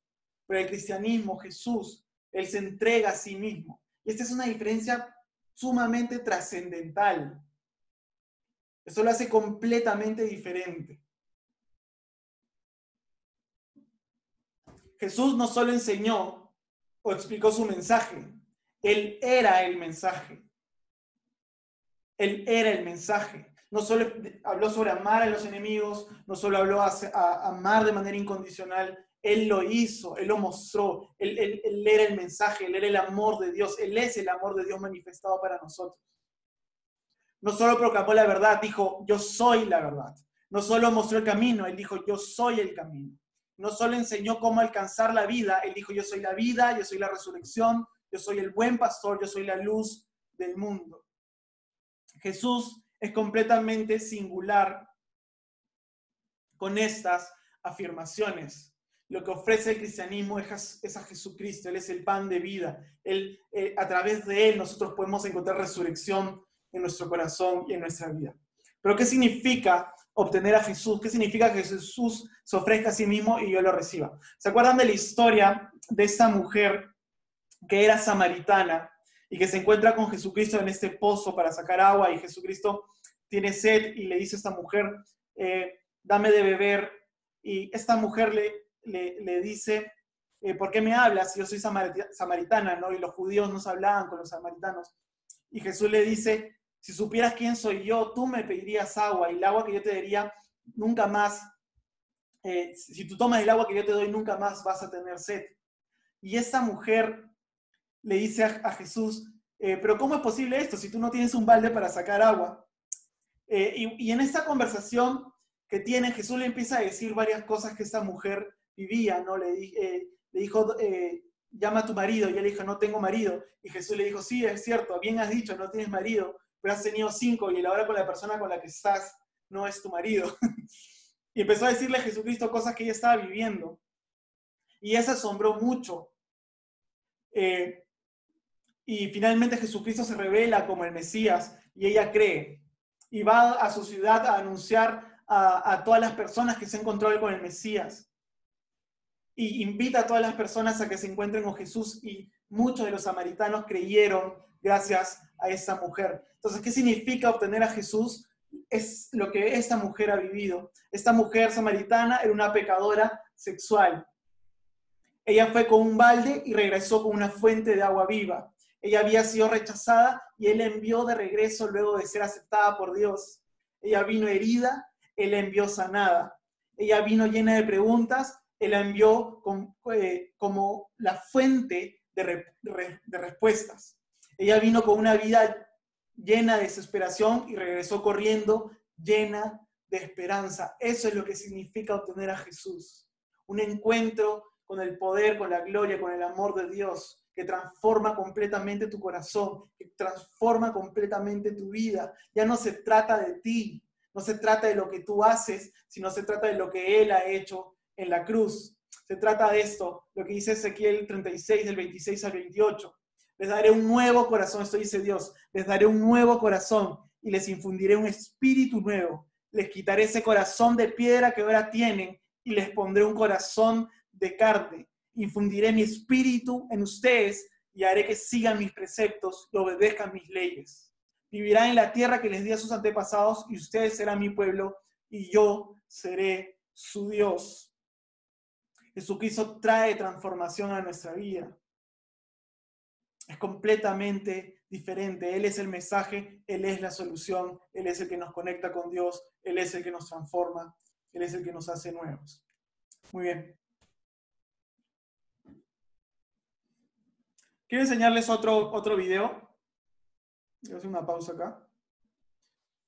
Pero el cristianismo, Jesús, Él se entrega a sí mismo. Y esta es una diferencia sumamente trascendental. Eso lo hace completamente diferente. Jesús no solo enseñó o explicó su mensaje, Él era el mensaje. Él era el mensaje. No solo habló sobre amar a los enemigos, no solo habló a, amar de manera incondicional, él lo hizo, Él lo mostró, él, era el mensaje, Él era el amor de Dios, Él es el amor de Dios manifestado para nosotros. No solo proclamó la verdad, dijo, yo soy la verdad. No solo mostró el camino, Él dijo, yo soy el camino. No solo enseñó cómo alcanzar la vida, Él dijo, yo soy la vida, yo soy la resurrección, yo soy el buen pastor, yo soy la luz del mundo. Jesús es completamente singular con estas afirmaciones lo que ofrece el cristianismo es, a Jesucristo, Él es el pan de vida. Él, eh, a través de Él nosotros podemos encontrar resurrección en nuestro corazón y en nuestra vida. Pero ¿qué significa obtener a Jesús? ¿Qué significa que Jesús se ofrezca a sí mismo y yo lo reciba? ¿Se acuerdan de la historia de esta mujer que era samaritana y que se encuentra con Jesucristo en este pozo para sacar agua y Jesucristo tiene sed y le dice a esta mujer, eh, dame de beber? Y esta mujer le, le, dice, eh, ¿por qué me hablas? Yo soy samaritana, ¿no? Y los judíos no hablaban con los samaritanos. Y Jesús le dice, si supieras quién soy yo, tú me pedirías agua y el agua que yo te daría nunca más, eh, si tú tomas el agua que yo te doy, nunca más vas a tener sed. Y esta mujer le dice a, Jesús, eh, pero ¿cómo es posible esto si tú no tienes un balde para sacar agua? y, y, en esta conversación que tiene, Jesús le empieza a decir varias cosas que esta mujer vivía, ¿no? Le, eh, le dijo, eh, llama a tu marido, y él dijo, no tengo marido. Y Jesús le dijo, sí, es cierto, bien has dicho, no tienes marido, pero has tenido cinco y ahora con la persona con la que estás no es tu marido. y empezó a decirle a Jesucristo cosas que ella estaba viviendo. Y ella asombró mucho. Eh, y finalmente Jesucristo se revela como el Mesías y ella cree. Y va a su ciudad a anunciar a, a todas las personas que se encontró con el Mesías y invita a todas las personas a que se encuentren con Jesús y muchos de los samaritanos creyeron gracias a esta mujer. Entonces, ¿qué significa obtener a Jesús? Es lo que esta mujer ha vivido. Esta mujer samaritana era una pecadora sexual. Ella fue con un balde y regresó con una fuente de agua viva. Ella había sido rechazada y él envió de regreso luego de ser aceptada por Dios. Ella vino herida, él envió sanada. Ella vino llena de preguntas Él la envió eh, como la fuente de respuestas. Ella vino con una vida llena de desesperación y regresó corriendo llena de esperanza. Eso es lo que significa obtener a Jesús. Un encuentro con el poder, con la gloria, con el amor de Dios, que transforma completamente tu corazón, que transforma completamente tu vida. Ya no se trata de ti, no se trata de lo que tú haces, sino se trata de lo que Él ha hecho en la cruz. Se trata de esto, lo que dice Ezequiel 36, del 26 al 28. Les daré un nuevo corazón, esto dice Dios, les daré un nuevo corazón y les infundiré un espíritu nuevo. Les quitaré ese corazón de piedra que ahora tienen y les pondré un corazón de carne. Infundiré mi espíritu en ustedes y haré que sigan mis preceptos y obedezcan mis leyes. Vivirán en la tierra que les di a sus antepasados y ustedes serán mi pueblo y yo seré su Dios. Jesucristo trae transformación a nuestra vida. Es completamente diferente. Él es el mensaje, Él es la solución, Él es el que nos conecta con Dios, Él es el que nos transforma, Él es el que nos hace nuevos. Muy bien. Quiero enseñarles otro, otro video. Voy a hacer una pausa acá.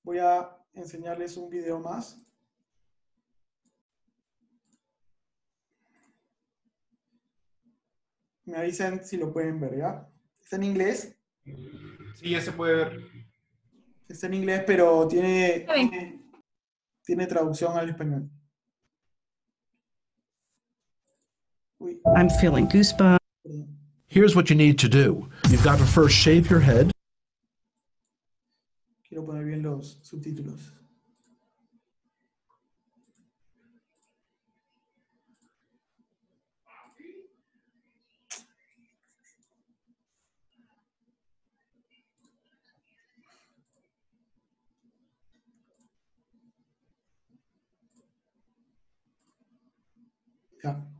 Voy a enseñarles un video más. Me avisan si lo pueden ver, ¿ya? Está en inglés. Sí, ya se puede ver. Está en inglés, pero tiene, tiene, tiene traducción al español. Uy, I'm feeling goosebumps. Here's what you need to do. You've got to first shave your head. Quiero poner bien los subtítulos.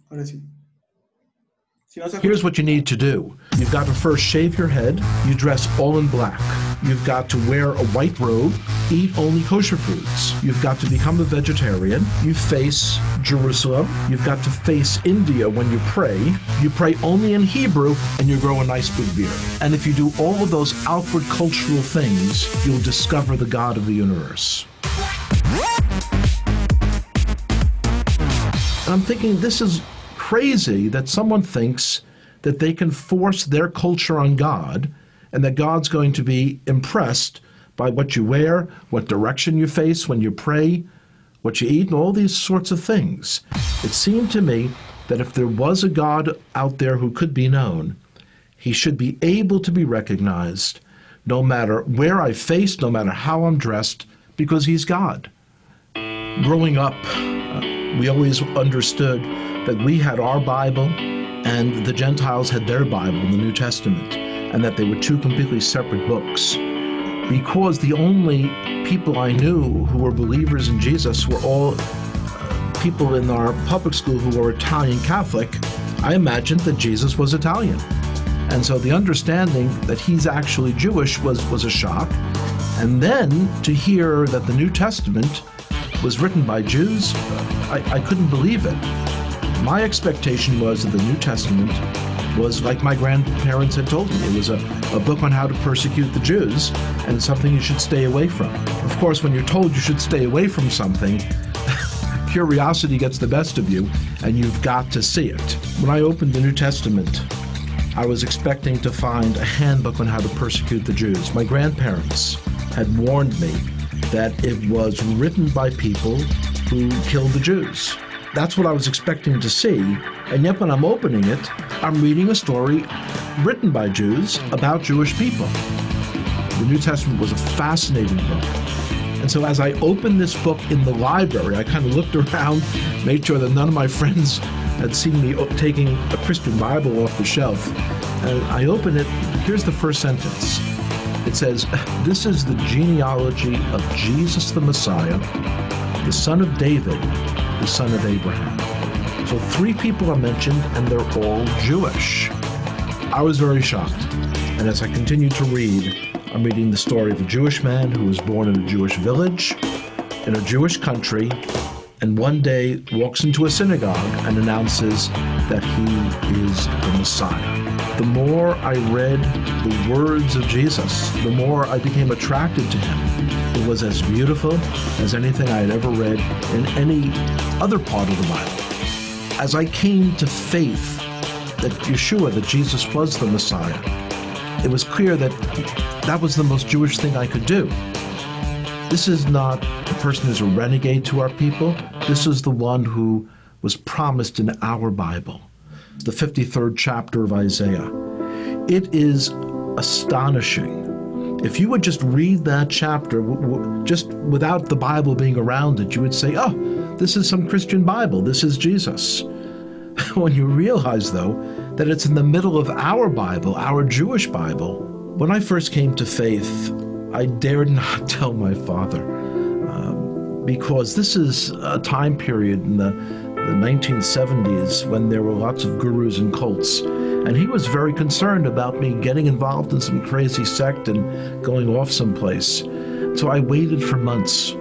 Ahora sí. Here's what you need to do. You've got to first shave your head. You dress all in black. You've got to wear a white robe. Eat only kosher foods. You've got to become a vegetarian. You face Jerusalem. You've got to face India when you pray. You pray only in Hebrew and you grow a nice big beard. And if you do all of those outward cultural things, you'll discover the God of the universe. And I'm thinking this is crazy that someone thinks that they can force their culture on God and that God's going to be impressed by what you wear, what direction you face when you pray, what you eat, and all these sorts of things. It seemed to me that if there was a God out there who could be known, he should be able to be recognized no matter where I face, no matter how I'm dressed, because he's God. Growing up, uh, we always understood that we had our Bible and the Gentiles had their Bible, the New Testament, and that they were two completely separate books. Because the only people I knew who were believers in Jesus were all uh, people in our public school who were Italian Catholic, I imagined that Jesus was Italian. And so the understanding that he's actually Jewish was, was a shock. And then to hear that the New Testament was written by Jews, I, I couldn't believe it. My expectation was that the New Testament was like my grandparents had told me. It was a, a book on how to persecute the Jews and something you should stay away from. Of course, when you're told you should stay away from something, curiosity gets the best of you and you've got to see it. When I opened the New Testament, I was expecting to find a handbook on how to persecute the Jews. My grandparents had warned me that it was written by people who killed the Jews. That's what I was expecting to see, and yet when I'm opening it, I'm reading a story written by Jews about Jewish people. The New Testament was a fascinating book. And so as I opened this book in the library, I kind of looked around, made sure that none of my friends had seen me taking a Christian Bible off the shelf. And I open it, here's the first sentence. It says, This is the genealogy of Jesus the Messiah, the son of David, the son of Abraham. So three people are mentioned, and they're all Jewish. I was very shocked. And as I continued to read, I'm reading the story of a Jewish man who was born in a Jewish village, in a Jewish country, and one day walks into a synagogue and announces that he is the Messiah. The more I read the words of Jesus, the more I became attracted to him. It was as beautiful as anything I had ever read in any other part of the Bible. As I came to faith that Yeshua, that Jesus was the Messiah, it was clear that that was the most Jewish thing I could do. This is not a person who's a renegade to our people. This is the one who was promised in our Bible, the 53rd chapter of Isaiah. It is astonishing. If you would just read that chapter, just without the Bible being around it, you would say, oh, this is some Christian Bible. This is Jesus. when you realize, though, that it's in the middle of our Bible, our Jewish Bible, when I first came to faith, I dared not tell my father um, because this is a time period in the, the 1970s when there were lots of gurus and cults. And he was very concerned about me getting involved in some crazy sect and going off someplace. So I waited for months.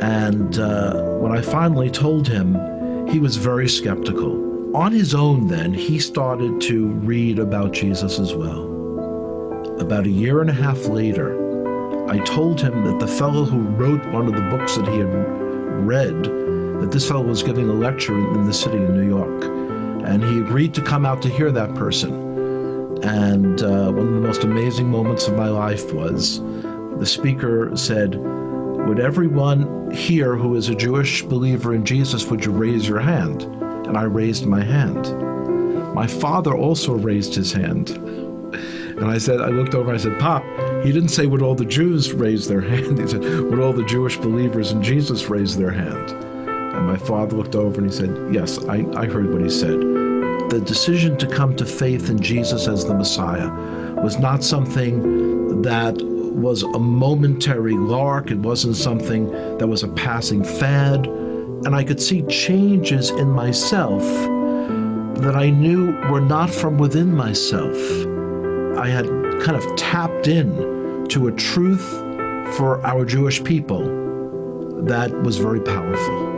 And uh, when I finally told him, he was very skeptical. On his own, then, he started to read about Jesus as well. About a year and a half later, I told him that the fellow who wrote one of the books that he had read, that this fellow was giving a lecture in the city of New York. And he agreed to come out to hear that person. And uh, one of the most amazing moments of my life was the speaker said, Would everyone here who is a Jewish believer in Jesus, would you raise your hand? And I raised my hand. My father also raised his hand. And I said, I looked over, I said, Pop, he didn't say would all the Jews raise their hand. He said, would all the Jewish believers in Jesus raise their hand? My father looked over and he said, Yes, I, I heard what he said. The decision to come to faith in Jesus as the Messiah was not something that was a momentary lark. It wasn't something that was a passing fad. And I could see changes in myself that I knew were not from within myself. I had kind of tapped in to a truth for our Jewish people that was very powerful.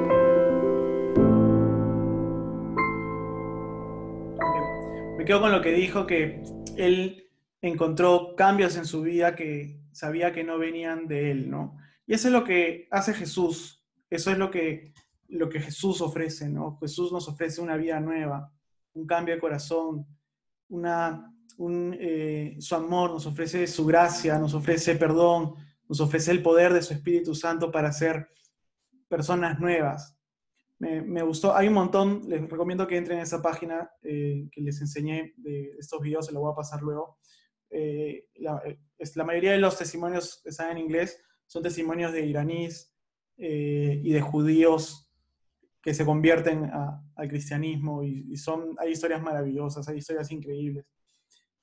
Me quedo con lo que dijo que él encontró cambios en su vida que sabía que no venían de él, ¿no? Y eso es lo que hace Jesús, eso es lo que, lo que Jesús ofrece, ¿no? Jesús nos ofrece una vida nueva, un cambio de corazón, una, eh, su amor, nos ofrece su gracia, nos ofrece perdón, nos ofrece el poder de su Espíritu Santo para ser personas nuevas. Me, gustó, hay un montón, les recomiendo que entren en esa página eh, que les enseñé de estos videos, se lo voy a pasar luego. Eh, la, la, mayoría de los testimonios que están en inglés son testimonios de iraníes y de judíos que se convierten al cristianismo y, son, hay historias maravillosas, hay historias increíbles.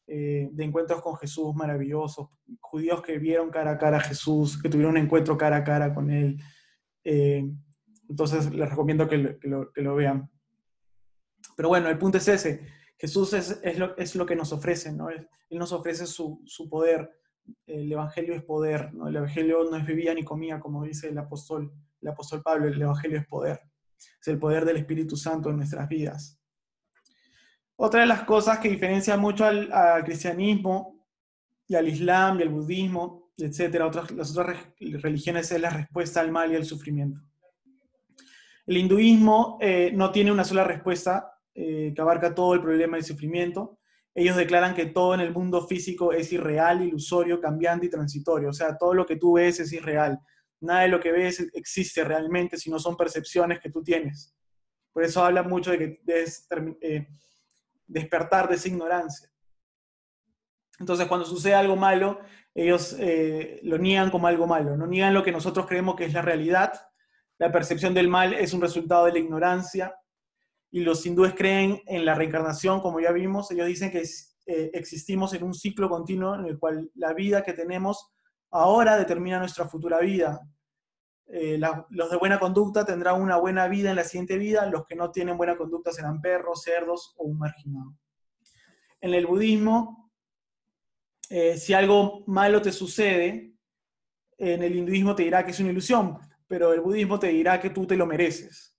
Eh, de encuentros con Jesús maravillosos, judíos que vieron cara a cara a Jesús, que tuvieron un encuentro cara a cara con Él. Eh, entonces les recomiendo que lo, vean. Pero bueno, el punto es ese. Jesús es, lo, que nos ofrece, ¿no? Él, nos ofrece su, poder. El Evangelio es poder. El Evangelio no es vivía ni comía, como dice el apóstol, el apóstol Pablo, el Evangelio es poder. Es el poder del Espíritu Santo en nuestras vidas. Otra de las cosas que diferencia mucho al, cristianismo y al islam y al budismo, etcétera, otras, las otras religiones es la respuesta al mal y al sufrimiento. El hinduismo eh, no tiene una sola respuesta eh, que abarca todo el problema del sufrimiento. Ellos declaran que todo en el mundo físico es irreal, ilusorio, cambiante y transitorio. O sea, todo lo que tú ves es irreal. Nada de lo que ves existe realmente, sino son percepciones que tú tienes. Por eso habla mucho de eh, despertar de esa ignorancia. Entonces, cuando sucede algo malo, ellos lo niegan como algo malo, no niegan lo que nosotros creemos que es la realidad. La percepción del mal es un resultado de la ignorancia. Y los hindúes creen en la reencarnación, como ya vimos. Ellos dicen que eh, existimos en un ciclo continuo en el cual la vida que tenemos ahora determina nuestra futura vida. Eh, los de buena conducta tendrán una buena vida en la siguiente vida, los que no tienen buena conducta serán perros, cerdos o un marginado. En el budismo, eh, si algo malo te sucede, en el hinduismo te dirá que es una ilusión, pero el budismo te dirá que tú te lo mereces,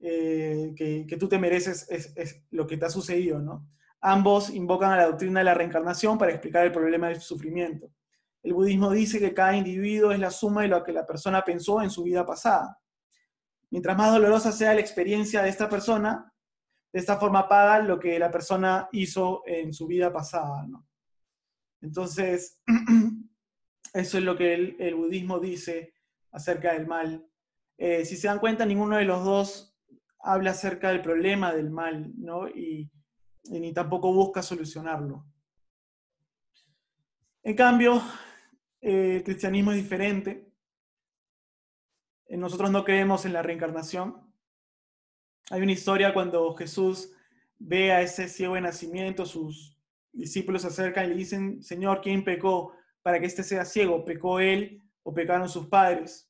eh, que, tú te mereces es, lo que te ha sucedido, ¿no? Ambos invocan a la doctrina de la reencarnación para explicar el problema del sufrimiento. El budismo dice que cada individuo es la suma de lo que la persona pensó en su vida pasada. Mientras más dolorosa sea la experiencia de esta persona, de esta forma paga lo que la persona hizo en su vida pasada. Entonces, eso es lo que el, budismo dice acerca del mal. Eh, si se dan cuenta, ninguno de los dos habla acerca del problema del mal, ¿no? Y, ni tampoco busca solucionarlo. En cambio, eh, el cristianismo es diferente. Eh, nosotros no creemos en la reencarnación. Hay una historia cuando Jesús ve a ese ciego de nacimiento, sus discípulos se acercan y le dicen, Señor, ¿quién pecó para que éste sea ciego? ¿Pecó él o pecaron sus padres?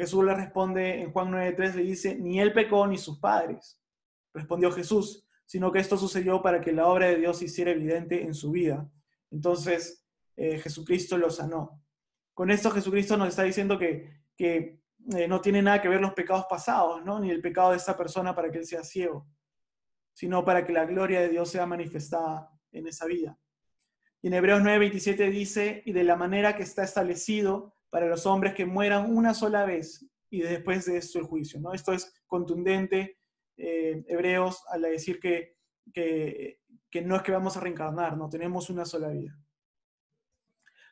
Jesús le responde en Juan 9.3, le dice, ni él pecó ni sus padres. Respondió Jesús, sino que esto sucedió para que la obra de Dios se hiciera evidente en su vida. Entonces eh, Jesucristo lo sanó. Con esto Jesucristo nos está diciendo que, que eh, no tiene nada que ver los pecados pasados, ¿no? ni el pecado de esta persona para que él sea ciego, sino para que la gloria de Dios sea manifestada en esa vida. Y en Hebreos 9:27 dice, y de la manera que está establecido para los hombres que mueran una sola vez y después de esto el juicio. ¿no? Esto es contundente, eh, Hebreos, al decir que, que, que no es que vamos a reencarnar, no tenemos una sola vida.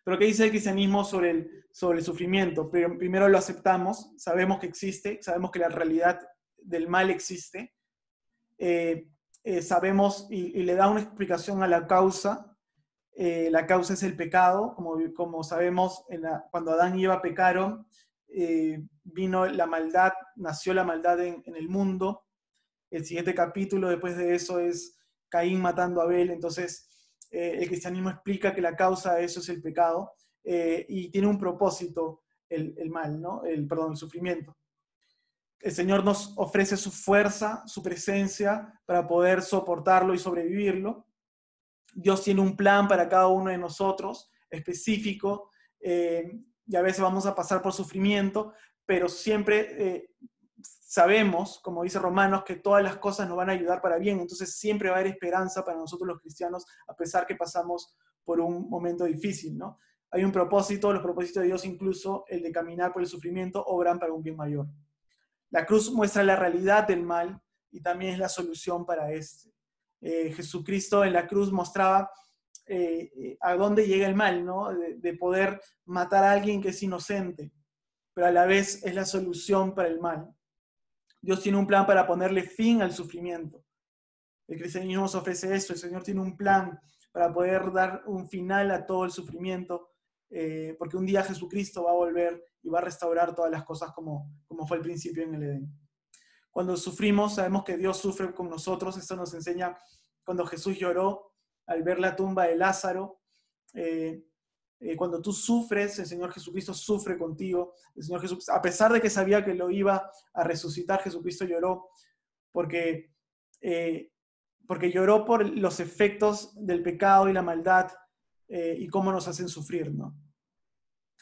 Pero ¿qué dice el cristianismo sobre el, sobre el sufrimiento? Primero lo aceptamos, sabemos que existe, sabemos que la realidad del mal existe, eh, eh, sabemos y, y, le da una explicación a la causa. Eh, la causa es el pecado, como, sabemos, cuando Adán y Eva pecaron, eh, vino la maldad, nació la maldad en, el mundo. El siguiente capítulo después de eso es Caín matando a Abel, entonces eh, el cristianismo explica que la causa de eso es el pecado y tiene un propósito el, el, mal, ¿no? El, perdón, el sufrimiento. El Señor nos ofrece su fuerza, su presencia para poder soportarlo y sobrevivirlo. Dios tiene un plan para cada uno de nosotros específico eh, y a veces vamos a pasar por sufrimiento, pero siempre eh, sabemos, como dice Romanos, que todas las cosas nos van a ayudar para bien, entonces siempre va a haber esperanza para nosotros los cristianos, a pesar que pasamos por un momento difícil, ¿no? Hay un propósito, los propósitos de Dios, incluso el de caminar por el sufrimiento, obran para un bien mayor. La cruz muestra la realidad del mal y también es la solución para este. Eh, Jesucristo en la cruz mostraba eh, a dónde llega el mal, ¿no? De, de poder matar a alguien que es inocente, pero a la vez es la solución para el mal. Dios tiene un plan para ponerle fin al sufrimiento. El cristianismo nos ofrece eso. El Señor tiene un plan para poder dar un final a todo el sufrimiento, eh, porque un día Jesucristo va a volver y va a restaurar todas las cosas como, como fue al principio en el Edén. Cuando sufrimos, sabemos que Dios sufre con nosotros. Esto nos enseña cuando Jesús lloró al ver la tumba de Lázaro. Eh, eh, cuando tú sufres, el Señor Jesucristo sufre contigo. El Señor Jesús, a pesar de que sabía que lo iba a resucitar, Jesucristo lloró porque, eh, porque lloró por los efectos del pecado y la maldad eh, y cómo nos hacen sufrir. ¿no?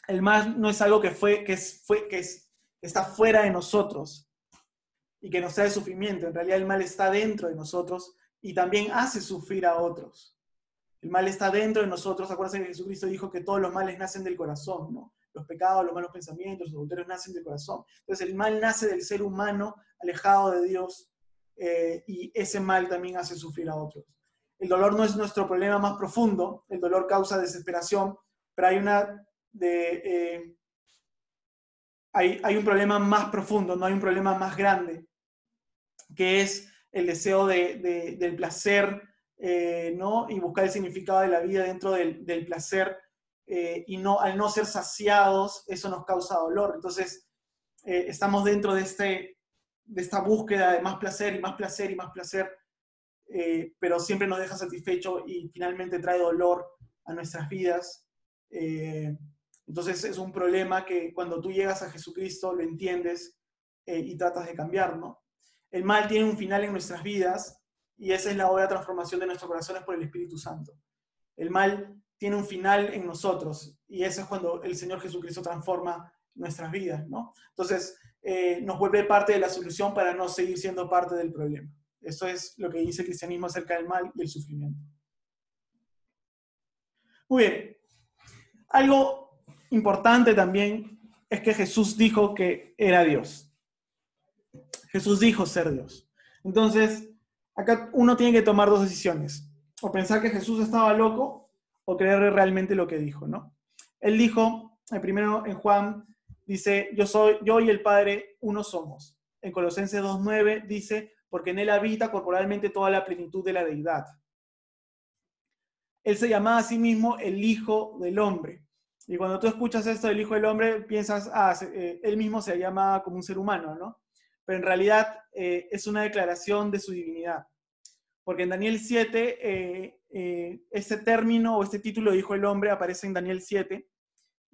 El mal no es algo que, fue, que, es, fue, que es, está fuera de nosotros y que nos trae sufrimiento. En realidad el mal está dentro de nosotros y también hace sufrir a otros. El mal está dentro de nosotros. Acuérdense que Jesucristo dijo que todos los males nacen del corazón, ¿no? Los pecados, los malos pensamientos, los adulterios nacen del corazón. Entonces el mal nace del ser humano alejado de Dios eh, y ese mal también hace sufrir a otros. El dolor no es nuestro problema más profundo, el dolor causa desesperación, pero hay una de, eh, hay, hay, un problema más profundo, no hay un problema más grande, que es el deseo de, de, del placer eh, ¿no? y buscar el significado de la vida dentro del, placer eh, y no, al no ser saciados, eso nos causa dolor. Entonces, eh, estamos dentro de, este, de esta búsqueda de más placer y más placer y más placer, pero siempre nos deja satisfecho y finalmente trae dolor a nuestras vidas. Entonces, es un problema que cuando tú llegas a Jesucristo lo entiendes y tratas de cambiar, ¿no? El mal tiene un final en nuestras vidas y esa es la obra de transformación de nuestros corazones por el Espíritu Santo. El mal tiene un final en nosotros y eso es cuando el Señor Jesucristo transforma nuestras vidas, ¿no? Entonces, eh, nos vuelve parte de la solución para no seguir siendo parte del problema. Eso es lo que dice el cristianismo acerca del mal y el sufrimiento. Muy bien. Algo importante también es que Jesús dijo que era Dios. Jesús dijo ser Dios. Entonces, acá uno tiene que tomar dos decisiones. O pensar que Jesús estaba loco o creer realmente lo que dijo, ¿no? Él dijo, el primero en Juan, dice, yo soy, yo y el Padre uno somos. En Colosenses 2.9 dice, porque en él habita corporalmente toda la plenitud de la deidad. Él se llamaba a sí mismo el Hijo del Hombre. Y cuando tú escuchas esto del Hijo del Hombre, piensas, ah, eh, él mismo se llama como un ser humano, ¿no? Pero en realidad eh, es una declaración de su divinidad. Porque en Daniel 7, eh, este término o este título de Hijo del Hombre aparece en Daniel 7.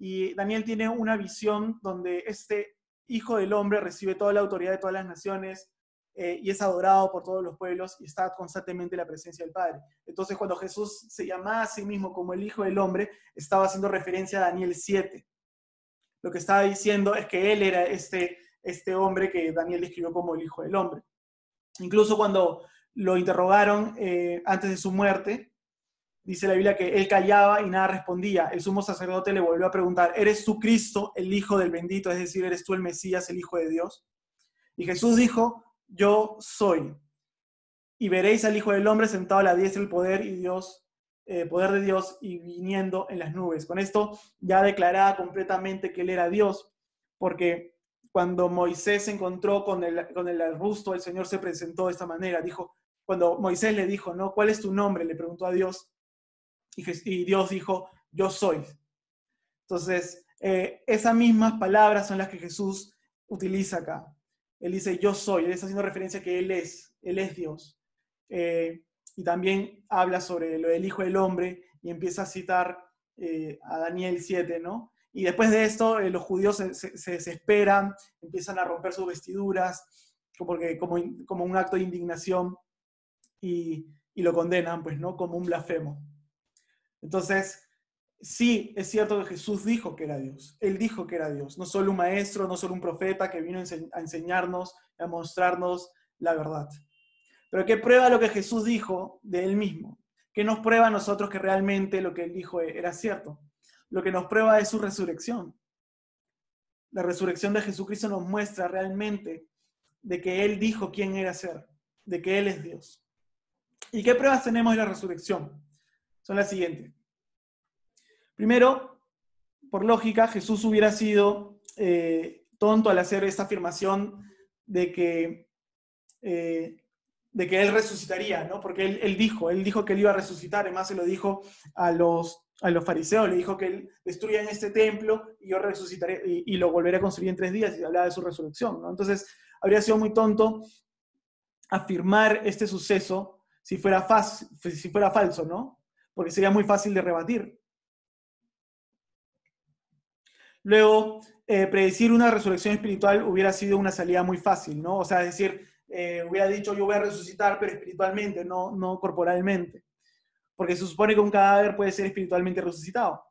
Y Daniel tiene una visión donde este Hijo del Hombre recibe toda la autoridad de todas las naciones, eh, y es adorado por todos los pueblos y está constantemente en la presencia del Padre. Entonces, cuando Jesús se llamaba a sí mismo como el Hijo del Hombre, estaba haciendo referencia a Daniel 7. Lo que estaba diciendo es que él era este, este hombre que Daniel describió como el Hijo del Hombre. Incluso cuando lo interrogaron eh, antes de su muerte, dice la Biblia que él callaba y nada respondía. El sumo sacerdote le volvió a preguntar, ¿eres tú Cristo, el Hijo del bendito? Es decir, ¿eres tú el Mesías, el Hijo de Dios? Y Jesús dijo, yo soy. Y veréis al Hijo del Hombre sentado a la diestra del poder y Dios, eh, poder de Dios y viniendo en las nubes. Con esto ya declaraba completamente que él era Dios, porque cuando Moisés se encontró con el, con el arbusto, el Señor se presentó de esta manera. Dijo, cuando Moisés le dijo, ¿no? ¿Cuál es tu nombre? Le preguntó a Dios. Y, Dios dijo, yo soy. Entonces, eh, esas mismas palabras son las que Jesús utiliza acá. Él dice, yo soy, él está haciendo referencia a que Él es, Él es Dios. Eh, y también habla sobre lo del Hijo del Hombre y empieza a citar eh, a Daniel 7, ¿no? Y después de esto, eh, los judíos se, desesperan, empiezan a romper sus vestiduras, porque, como, como un acto de indignación, y, y lo condenan, pues, ¿no? Como un blasfemo. Entonces, sí, es cierto que Jesús dijo que era Dios. Él dijo que era Dios. No solo un maestro, no solo un profeta que vino a enseñarnos, a mostrarnos la verdad. Pero ¿qué prueba lo que Jesús dijo de Él mismo? ¿Qué nos prueba a nosotros que realmente lo que Él dijo era cierto? Lo que nos prueba es su resurrección. La resurrección de Jesucristo nos muestra realmente de que Él dijo quién era ser, de que Él es Dios. ¿Y qué pruebas tenemos de la resurrección? Son las siguientes. Primero, por lógica, Jesús hubiera sido eh, tonto al hacer esta afirmación de que, eh, de que Él resucitaría, ¿no? Porque él, dijo, Él dijo que Él iba a resucitar, además se lo dijo a los, a los fariseos, le dijo que Él destruía en este templo y yo resucitaré y, lo volveré a construir en tres días y hablaba de su resurrección, ¿no? Entonces, habría sido muy tonto afirmar este suceso si fuera, si fuera falso, ¿no? Porque sería muy fácil de rebatir. Luego, eh, predecir una resurrección espiritual hubiera sido una salida muy fácil, ¿no? O sea, es decir, eh, hubiera dicho yo voy a resucitar, pero espiritualmente, no, no corporalmente. Porque se supone que un cadáver puede ser espiritualmente resucitado.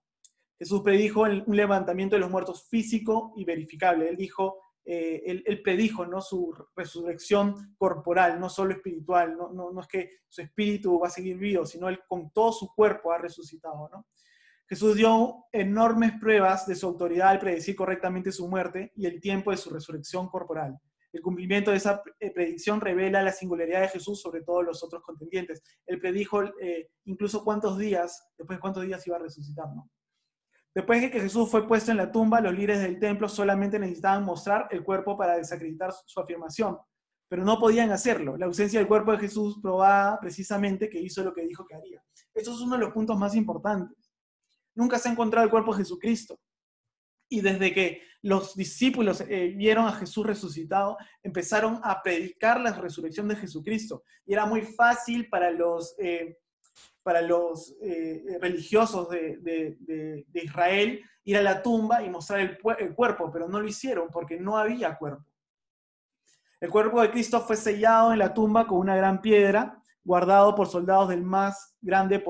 Jesús predijo un levantamiento de los muertos físico y verificable. Él dijo, eh, él, predijo ¿no? su resurrección corporal, no solo espiritual. No, no, es que su espíritu va a seguir vivo, sino él con todo su cuerpo ha resucitado. ¿no? Jesús dio enormes pruebas de su autoridad al predecir correctamente su muerte y el tiempo de su resurrección corporal. El cumplimiento de esa eh, predicción revela la singularidad de Jesús sobre todos los otros contendientes. Él predijo eh, incluso cuántos días, después de cuántos días iba a resucitar, ¿no? Después de que Jesús fue puesto en la tumba, los líderes del templo solamente necesitaban mostrar el cuerpo para desacreditar su afirmación, pero no podían hacerlo. La ausencia del cuerpo de Jesús probaba precisamente que hizo lo que dijo que haría. Eso es uno de los puntos más importantes nunca se ha encontrado el cuerpo de Jesucristo. Y desde que los discípulos eh, vieron a Jesús resucitado, empezaron a predicar la resurrección de Jesucristo. Y era muy fácil para los, eh, para los eh, religiosos de, Israel ir a la tumba y mostrar el, el cuerpo, pero no lo hicieron porque no había cuerpo. El cuerpo de Cristo fue sellado en la tumba con una gran piedra, guardado por soldados del más grande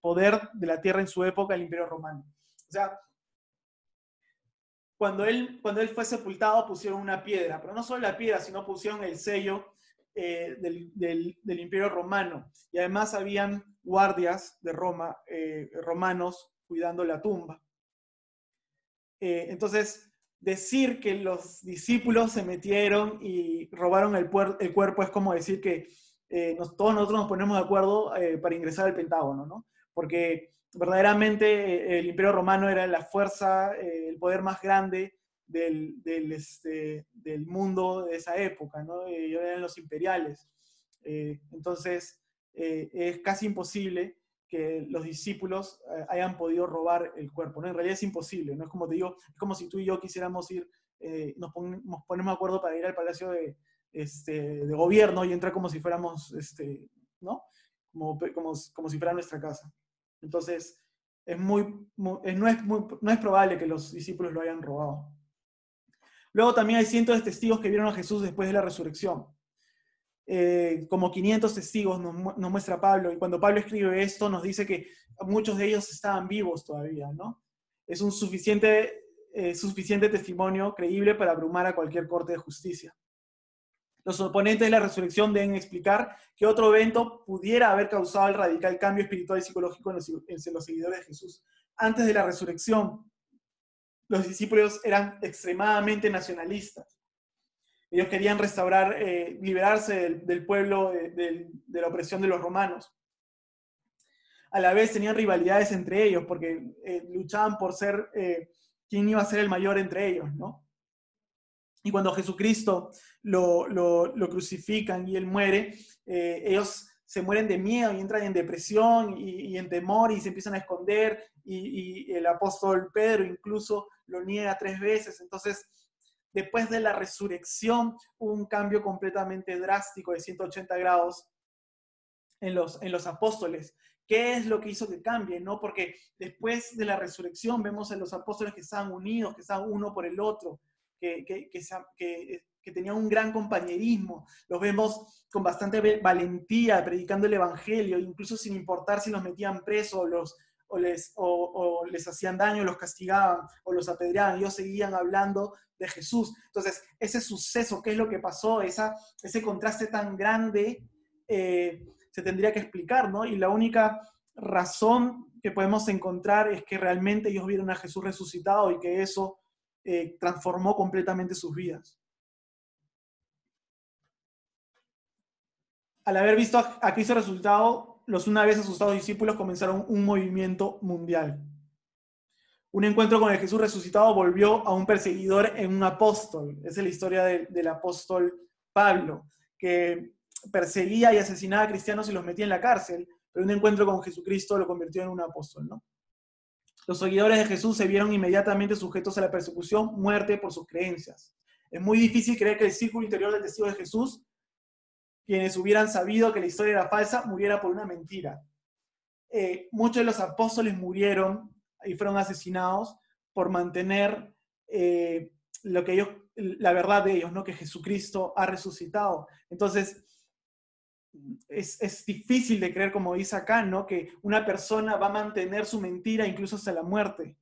poder de la tierra en su época, el Imperio Romano. O sea, cuando él, cuando él fue sepultado pusieron una piedra, pero no solo la piedra, sino pusieron el sello eh, del, Imperio Romano. Y además habían guardias de Roma, eh, romanos, cuidando la tumba. Eh, entonces, decir que los discípulos se metieron y robaron el, cuerpo es como decir que todos nosotros nos ponemos de acuerdo para ingresar al Pentágono, ¿no? Porque verdaderamente eh, el Imperio Romano era la fuerza, eh, el poder más grande del, del, este, mundo de esa época, ¿no? Ellos eran los imperiales. entonces, es casi imposible que los discípulos eh, hayan podido robar el cuerpo. ¿no? En realidad es imposible, ¿no? Es como te digo, es como si tú y yo quisiéramos ir, eh, nos, ponemos de acuerdo para ir al Palacio de, este, de Gobierno y entrar como si fuéramos, este, ¿no? Como, como, como si fuera nuestra casa. Entonces, es muy, no, es probable que los discípulos lo hayan robado. Luego también hay cientos de testigos que vieron a Jesús después de la resurrección eh, como 500 testigos nos, muestra Pablo, y cuando Pablo escribe esto nos dice que muchos de ellos estaban vivos todavía, ¿no? Es un suficiente, eh, suficiente testimonio creíble para abrumar a cualquier corte de justicia. Los oponentes de la resurrección deben explicar que otro evento pudiera haber causado el radical cambio espiritual y psicológico en los, seguidores de Jesús. Antes de la resurrección, los discípulos eran extremadamente nacionalistas ellos querían restaurar, eh, liberarse del, pueblo de, la opresión de los romanos. A la vez tenían rivalidades entre ellos porque eh, luchaban por ser eh, quién iba a ser el mayor entre ellos, ¿no? Y cuando Jesucristo lo, lo, lo crucifican y él muere, eh, ellos se mueren de miedo y entran en depresión y, en temor y se empiezan a esconder y, el apóstol Pedro incluso lo niega tres veces. Entonces, después de la resurrección un cambio completamente drástico de 180 grados en los, en los apóstoles. ¿Qué es lo que hizo que cambie? ¿no? Porque después de la resurrección vemos en los apóstoles que estaban unidos, que estaban uno por el otro, que, que, tenían un gran compañerismo. Los vemos con bastante valentía predicando el Evangelio, incluso sin importar si los metían presos o les, o les hacían daño, los castigaban o los apedreaban. Ellos seguían hablando de Jesús. Entonces, ese suceso, ¿qué es lo que pasó? Esa, ese contraste tan grande eh, se tendría que explicar, ¿no? Y la única razón que podemos encontrar es que realmente ellos vieron a Jesús resucitado y que eso eh, transformó completamente sus vidas. Al haber visto a Cristo resucitado, los una vez asustados discípulos comenzaron un movimiento mundial. Un encuentro con el Jesús resucitado volvió a un perseguidor en un apóstol. Esa es la historia de, del apóstol Pablo, que perseguía y asesinaba a cristianos y los metía en la cárcel, pero un encuentro con Jesucristo lo convirtió en un apóstol, ¿no? Los seguidores de Jesús se vieron inmediatamente sujetos a la persecución, muerte por sus creencias. Es muy difícil creer que el círculo interior del testigo de Jesús quienes hubieran sabido que la historia era falsa, muriera por una mentira. Eh, muchos de los apóstoles murieron y fueron asesinados por mantener eh, lo que ellos, la verdad de ellos, ¿no? que Jesucristo ha resucitado. Entonces, es, es, difícil de creer, como dice acá, ¿no? que una persona va a mantener su mentira incluso hasta la muerte.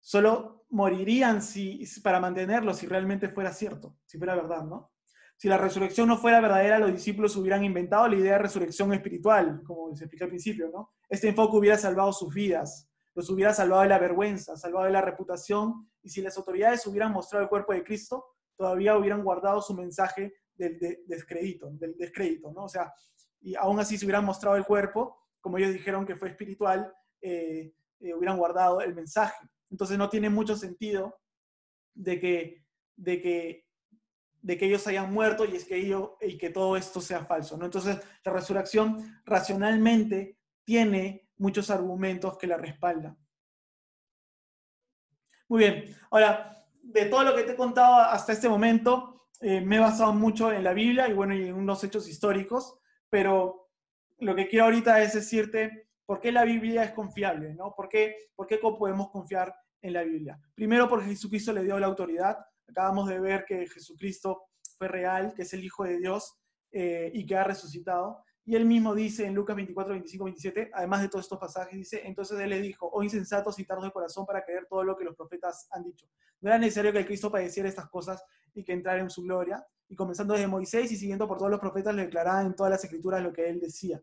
Solo morirían si, para mantenerlo si realmente fuera cierto, si fuera verdad, ¿no? Si la resurrección no fuera verdadera, los discípulos hubieran inventado la idea de resurrección espiritual, como se explica al principio, ¿no? Este enfoque hubiera salvado sus vidas, los hubiera salvado de la vergüenza, salvado de la reputación, y si las autoridades hubieran mostrado el cuerpo de Cristo, todavía hubieran guardado su mensaje del de, descrédito, del descrédito, ¿no? O sea, y aún así si hubieran mostrado el cuerpo, como ellos dijeron que fue espiritual, eh, eh, hubieran guardado el mensaje. Entonces no tiene mucho sentido de que, de que de que ellos hayan muerto y es que ello, y que todo esto sea falso. ¿no? Entonces, la resurrección racionalmente tiene muchos argumentos que la respaldan. Muy bien, ahora, de todo lo que te he contado hasta este momento, eh, me he basado mucho en la Biblia y bueno, en unos hechos históricos, pero lo que quiero ahorita es decirte por qué la Biblia es confiable, ¿no? ¿Por qué, por qué podemos confiar en la Biblia? Primero, porque Jesucristo le dio la autoridad, Acabamos de ver que Jesucristo fue real, que es el Hijo de Dios eh, y que ha resucitado. Y él mismo dice en Lucas 24, 25, 27, además de todos estos pasajes, dice, entonces él le dijo, oh insensatos y tardos de corazón para creer todo lo que los profetas han dicho. No era necesario que el Cristo padeciera estas cosas y que entrara en su gloria. Y comenzando desde Moisés y siguiendo por todos los profetas, le declaraban en todas las escrituras lo que él decía.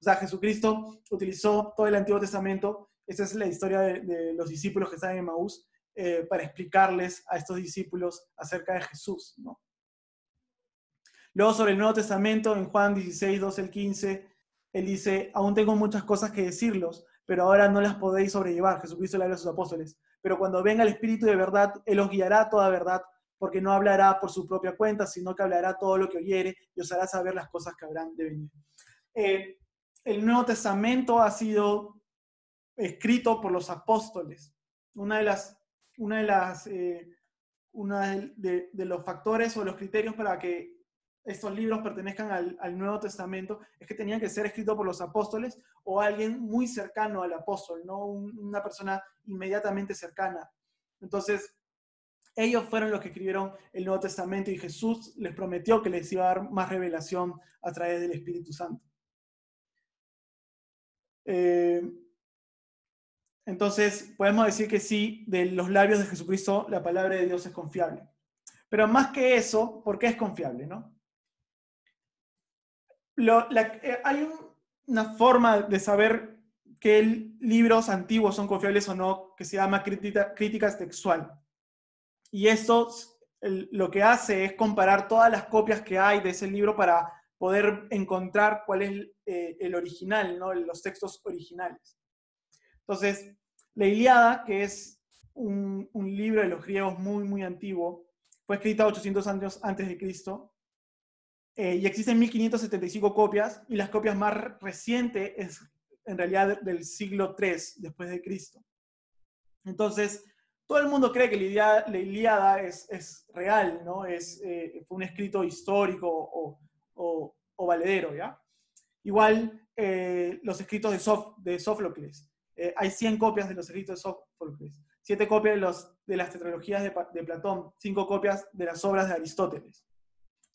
O sea, Jesucristo utilizó todo el Antiguo Testamento, esa es la historia de, los discípulos que están en Maús, eh, para explicarles a estos discípulos acerca de Jesús. ¿no? Luego sobre el Nuevo Testamento, en Juan 16, 12 al 15, él dice, aún tengo muchas cosas que decirlos, pero ahora no las podéis sobrellevar. Jesucristo le habla a sus apóstoles. Pero cuando venga el Espíritu de verdad, Él os guiará toda verdad, porque no hablará por su propia cuenta, sino que hablará todo lo que oyere y os hará saber las cosas que habrán de venir. Eh, el Nuevo Testamento ha sido escrito por los apóstoles. Una de las, una de las, eh, una de, los factores o los criterios para que estos libros pertenezcan al, Nuevo Testamento es que tenían que ser escritos por los apóstoles o alguien muy cercano al apóstol, no una persona inmediatamente cercana. Entonces, ellos fueron los que escribieron el Nuevo Testamento y Jesús les prometió que les iba a dar más revelación a través del Espíritu Santo. Eh, entonces, podemos decir que sí, de los labios de Jesucristo, la palabra de Dios es confiable. Pero más que eso, ¿por qué es confiable? ¿no? Eh, hay una forma de saber qué libros antiguos son confiables o no, que se llama crítica, textual. Y esto lo que hace es comparar todas las copias que hay de ese libro para poder encontrar cuál es eh, el original, ¿no? los textos originales. Entonces, la Iliada, que es un, un libro de los griegos muy, muy antiguo, fue escrita 800 años antes de Cristo eh, y existen 1575 copias, y las copias más recientes es en realidad del siglo III después de Cristo. Entonces, todo el mundo cree que la Iliada, es, real, ¿no? Es, eh, un escrito histórico o, o, valedero, ¿ya? Igual eh, los escritos de, Sof, de Sófocles. hay 100 copias de los escritos de Sófocles, 7 copias de, los, de las tetralogías de, de Platón, 5 copias de las obras de Aristóteles.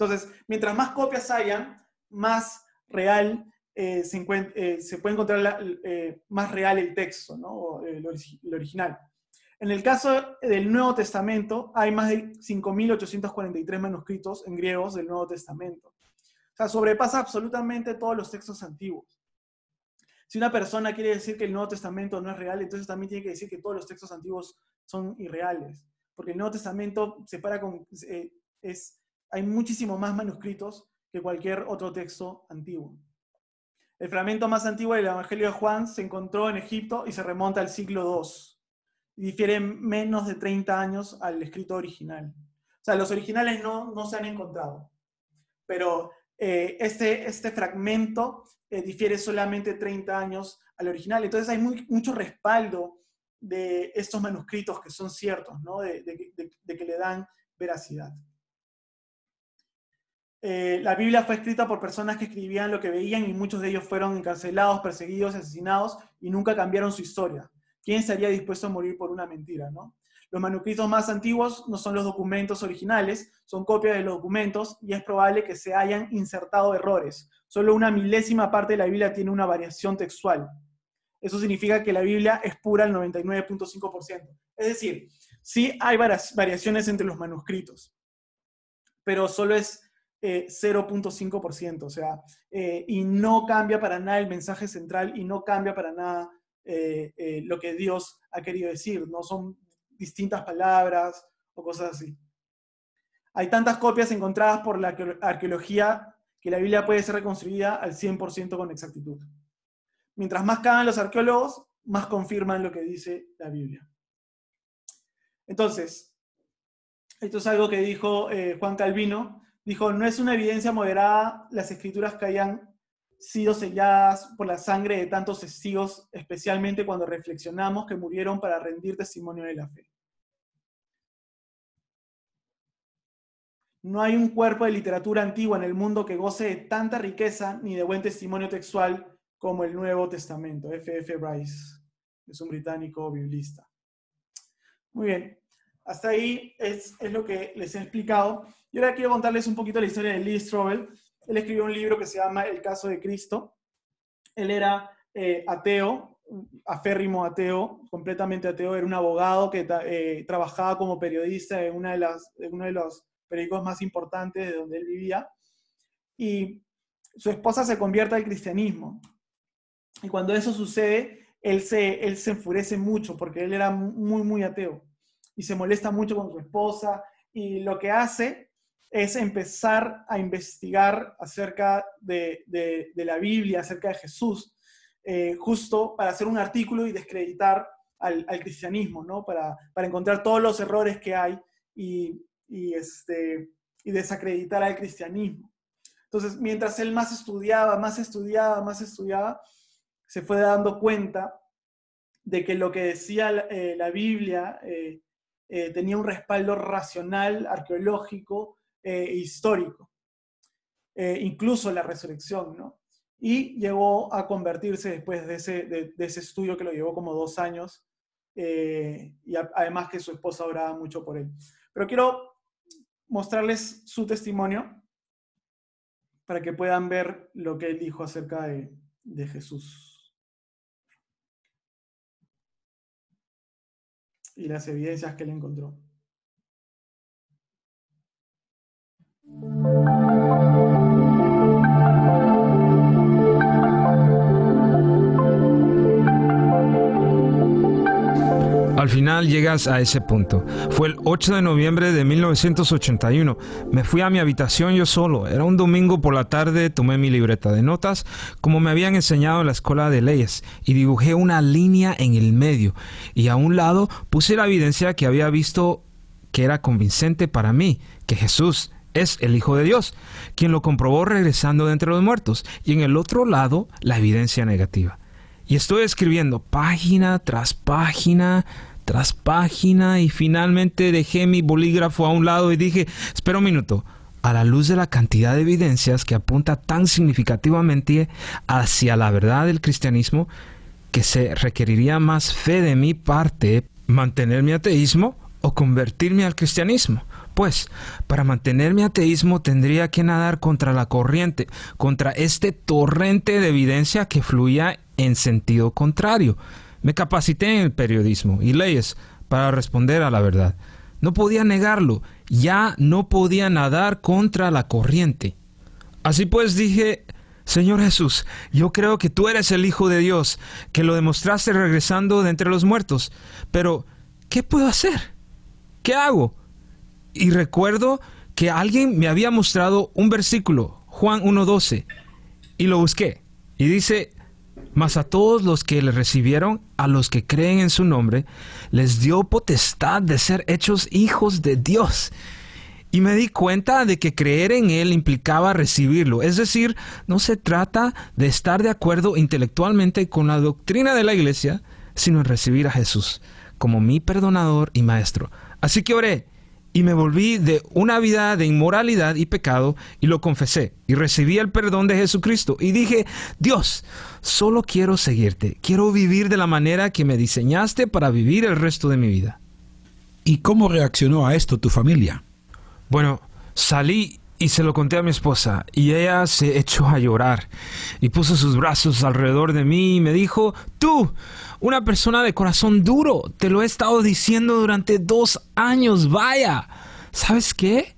Entonces, mientras más copias hayan, más real eh, se, eh, se, puede encontrar eh, más real el texto, ¿no? el, original. En el caso del Nuevo Testamento, hay más de 5.843 manuscritos en griegos del Nuevo Testamento. O sea, sobrepasa absolutamente todos los textos antiguos. Si una persona quiere decir que el Nuevo Testamento no es real, entonces también tiene que decir que todos los textos antiguos son irreales. Porque el Nuevo Testamento se para con, es hay muchísimo más manuscritos que cualquier otro texto antiguo. El fragmento más antiguo del Evangelio de Juan se encontró en Egipto y se remonta al siglo II. Difiere menos de 30 años al escrito original. O sea, los originales no, no se han encontrado. Pero eh, este, este fragmento eh, difiere solamente 30 años al original. Entonces hay mucho respaldo de estos manuscritos que son ciertos, ¿no? de que le dan veracidad. Eh, la Biblia fue escrita por personas que escribían lo que veían y muchos de ellos fueron encarcelados, perseguidos, asesinados y nunca cambiaron su historia. ¿Quién estaría dispuesto a morir por una mentira? ¿no? Los manuscritos más antiguos no son los documentos originales, son copias de los documentos y es probable que se hayan insertado errores. Solo una milésima parte de la Biblia tiene una variación textual. Eso significa que la Biblia es pura al 99.5%. Es decir, sí hay variaciones entre los manuscritos, pero solo es 0.5%, eh, o sea, eh, y no cambia para nada el mensaje central y no cambia para nada eh, lo que Dios ha querido decir, no son distintas palabras o cosas así. Hay tantas copias encontradas por la arqueología que la Biblia puede ser reconstruida al 100% con exactitud. Mientras más cagan los arqueólogos, más confirman lo que dice la Biblia. Entonces, esto es algo que dijo Juan Calvino, Dijo, no es una evidencia moderada las escrituras que hayan sido selladas por la sangre de tantos testigos, especialmente cuando reflexionamos que murieron para rendir testimonio de la fe. No hay un cuerpo de literatura antigua en el mundo que goce de tanta riqueza ni de buen testimonio textual como el Nuevo Testamento. F. F. Bryce es un británico biblista. Muy bien, hasta ahí es, lo que les he explicado. Y ahora quiero contarles un poquito la historia de Lee Strobel. Él escribió un libro que se llama El caso de Cristo. Él era eh, ateo, aférrimo ateo, completamente ateo, era un abogado que eh, trabajaba como periodista en, una de las, en uno de los periódicos más importantes de donde él vivía. Y su esposa se convierte al cristianismo. Y cuando eso sucede, él se, él se enfurece mucho porque él era muy, muy ateo y se molesta mucho con su esposa y lo que hace es empezar a investigar acerca de, la Biblia, acerca de Jesús, eh, justo para hacer un artículo y descreditar al, cristianismo, ¿no? Para, encontrar todos los errores que hay y, este, y desacreditar al cristianismo. Entonces, mientras él más estudiaba, más estudiaba, más estudiaba, se fue dando cuenta de que lo que decía la, eh, Biblia eh, eh, tenía un respaldo racional, arqueológico e histórico, incluso la resurrección, ¿no? Y llegó a convertirse después de ese, estudio que lo llevó como dos años, y además que su esposa oraba mucho por él. Pero quiero mostrarles su testimonio para que puedan ver lo que él dijo acerca de, de Jesús. Y las evidencias que él encontró. Al final llegas a ese punto. Fue el 8 de noviembre de 1981. Me fui a mi habitación yo solo. Era un domingo por la tarde, tomé mi libreta de notas, como me habían enseñado en la escuela de leyes, y dibujé una línea en el medio. Y a un lado puse la evidencia que había visto que era convincente para mí, que Jesús es el Hijo de Dios, quien lo comprobó regresando de entre los muertos. Y en el otro lado, la evidencia negativa. Y estoy escribiendo página tras página tras página y finalmente dejé mi bolígrafo a un lado y dije, espera un minuto, a la luz de la cantidad de evidencias que apunta tan significativamente hacia la verdad del cristianismo, que se requeriría más fe de mi parte mantener mi ateísmo o convertirme al cristianismo. Pues, para mantener mi ateísmo tendría que nadar contra la corriente, contra este torrente de evidencia que fluía en sentido contrario. Me capacité en el periodismo y leyes para responder a la verdad. No podía negarlo, ya no podía nadar contra la corriente. Así pues dije, Señor Jesús, yo creo que tú eres el Hijo de Dios, que lo demostraste regresando de entre los muertos, pero ¿qué puedo hacer? ¿Qué hago? Y recuerdo que alguien me había mostrado un versículo, Juan 1.12, y lo busqué. Y dice, mas a todos los que le recibieron, a los que creen en su nombre, les dio potestad de ser hechos hijos de Dios. Y me di cuenta de que creer en Él implicaba recibirlo. Es decir, no se trata de estar de acuerdo intelectualmente con la doctrina de la iglesia, sino en recibir a Jesús como mi perdonador y maestro. Así que oré, y me volví de una vida de inmoralidad y pecado y lo confesé y recibí el perdón de Jesucristo y dije, Dios, solo quiero seguirte, quiero vivir de la manera que me diseñaste para vivir el resto de mi vida. ¿Y cómo reaccionó a esto tu familia? Bueno, salí y se lo conté a mi esposa y ella se echó a llorar y puso sus brazos alrededor de mí y me dijo, tú, una persona de corazón duro, te lo he estado diciendo durante dos años, vaya. ¿Sabes qué?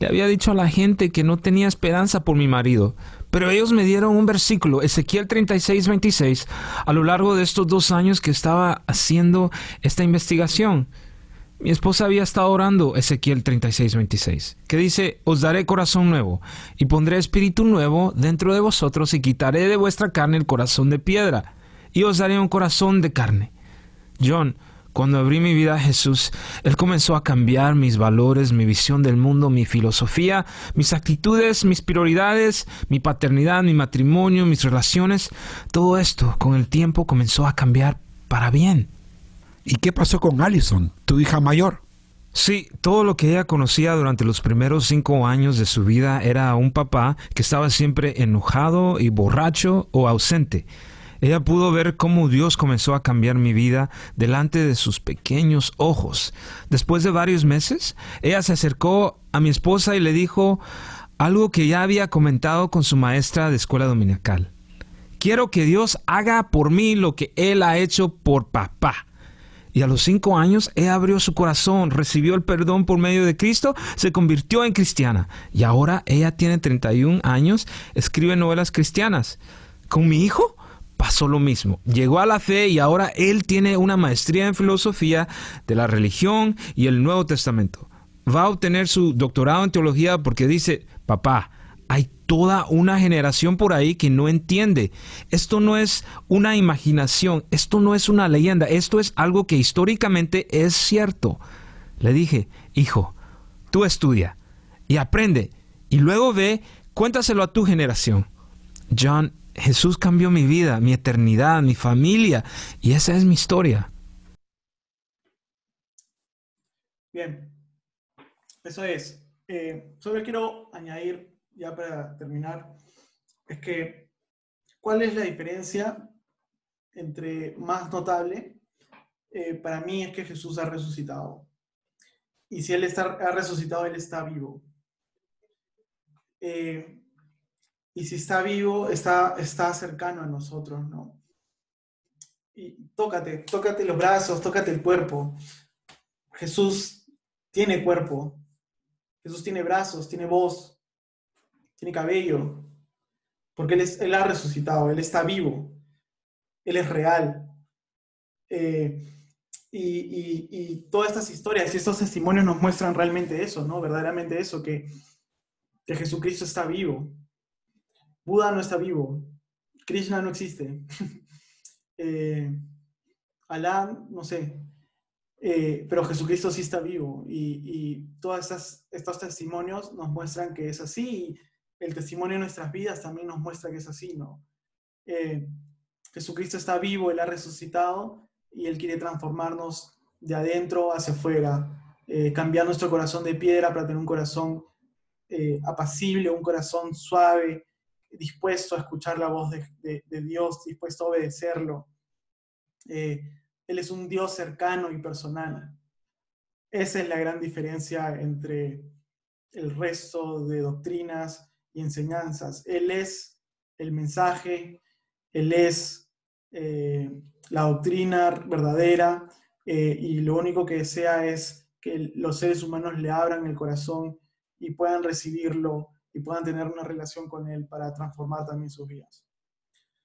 Le había dicho a la gente que no tenía esperanza por mi marido, pero ellos me dieron un versículo, Ezequiel 36, 26, a lo largo de estos dos años que estaba haciendo esta investigación. Mi esposa había estado orando Ezequiel 36, 26, que dice, os daré corazón nuevo, y pondré espíritu nuevo dentro de vosotros, y quitaré de vuestra carne el corazón de piedra, y os daré un corazón de carne. John, cuando abrí mi vida a Jesús, Él comenzó a cambiar mis valores, mi visión del mundo, mi filosofía, mis actitudes, mis prioridades, mi paternidad, mi matrimonio, mis relaciones. Todo esto con el tiempo comenzó a cambiar para bien. ¿Y qué pasó con Allison, tu hija mayor? Sí, todo lo que ella conocía durante los primeros cinco años de su vida era un papá que estaba siempre enojado y borracho o ausente. Ella pudo ver cómo Dios comenzó a cambiar mi vida delante de sus pequeños ojos. Después de varios meses, ella se acercó a mi esposa y le dijo, algo que ya había comentado con su maestra de escuela dominical. Quiero que Dios haga por mí lo que Él ha hecho por papá. Y a los cinco años, ella abrió su corazón, recibió el perdón por medio de Cristo, se convirtió en cristiana. Y ahora ella tiene 31 años, escribe novelas cristianas. Con mi hijo pasó lo mismo. Llegó a la fe y ahora él tiene una maestría en filosofía de la religión y el Nuevo Testamento. Va a obtener su doctorado en teología porque dice, papá, hay toda una generación por ahí que no entiende. Esto no es una imaginación, esto no es una leyenda, esto es algo que históricamente es cierto. Le dije, hijo, tú estudia y aprende y luego ve, cuéntaselo a tu generación. John, Jesús cambió mi vida, mi eternidad, mi familia y esa es mi historia. Bien, eso es. Eh, solo quiero añadir ya para terminar, es que, ¿cuál es la diferencia entre más notable? Eh, para mí es que Jesús ha resucitado. Y si Él está, ha resucitado, Él está vivo. Eh, y si está vivo, está, está cercano a nosotros, ¿no? Y tócate, tócate los brazos, tócate el cuerpo. Jesús tiene cuerpo. Jesús tiene brazos, tiene voz, tiene cabello, porque Él, ha resucitado, Él está vivo, Él es real. Eh, y, todas estas historias y estos testimonios nos muestran realmente eso, ¿no? Verdaderamente eso, que, Jesucristo está vivo. Buda no está vivo, Krishna no existe. eh, Alá, no sé, eh, pero Jesucristo sí está vivo y, y todos estos testimonios nos muestran que es así el testimonio de nuestras vidas también nos muestra que es así, ¿no? Eh, Jesucristo está vivo, Él ha resucitado y Él quiere transformarnos de adentro hacia afuera, eh, cambiar nuestro corazón de piedra para tener un corazón eh, apacible, un corazón suave, dispuesto a escuchar la voz de, de Dios, dispuesto a obedecerlo. Él es un Dios cercano y personal. Esa es la gran diferencia entre el resto de doctrinas y enseñanzas. Él es el mensaje, Él es eh, la doctrina verdadera eh, y lo único que desea es que los seres humanos le abran el corazón y puedan recibirlo y puedan tener una relación con Él para transformar también sus vidas.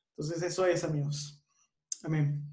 Entonces eso es, amigos. Amén.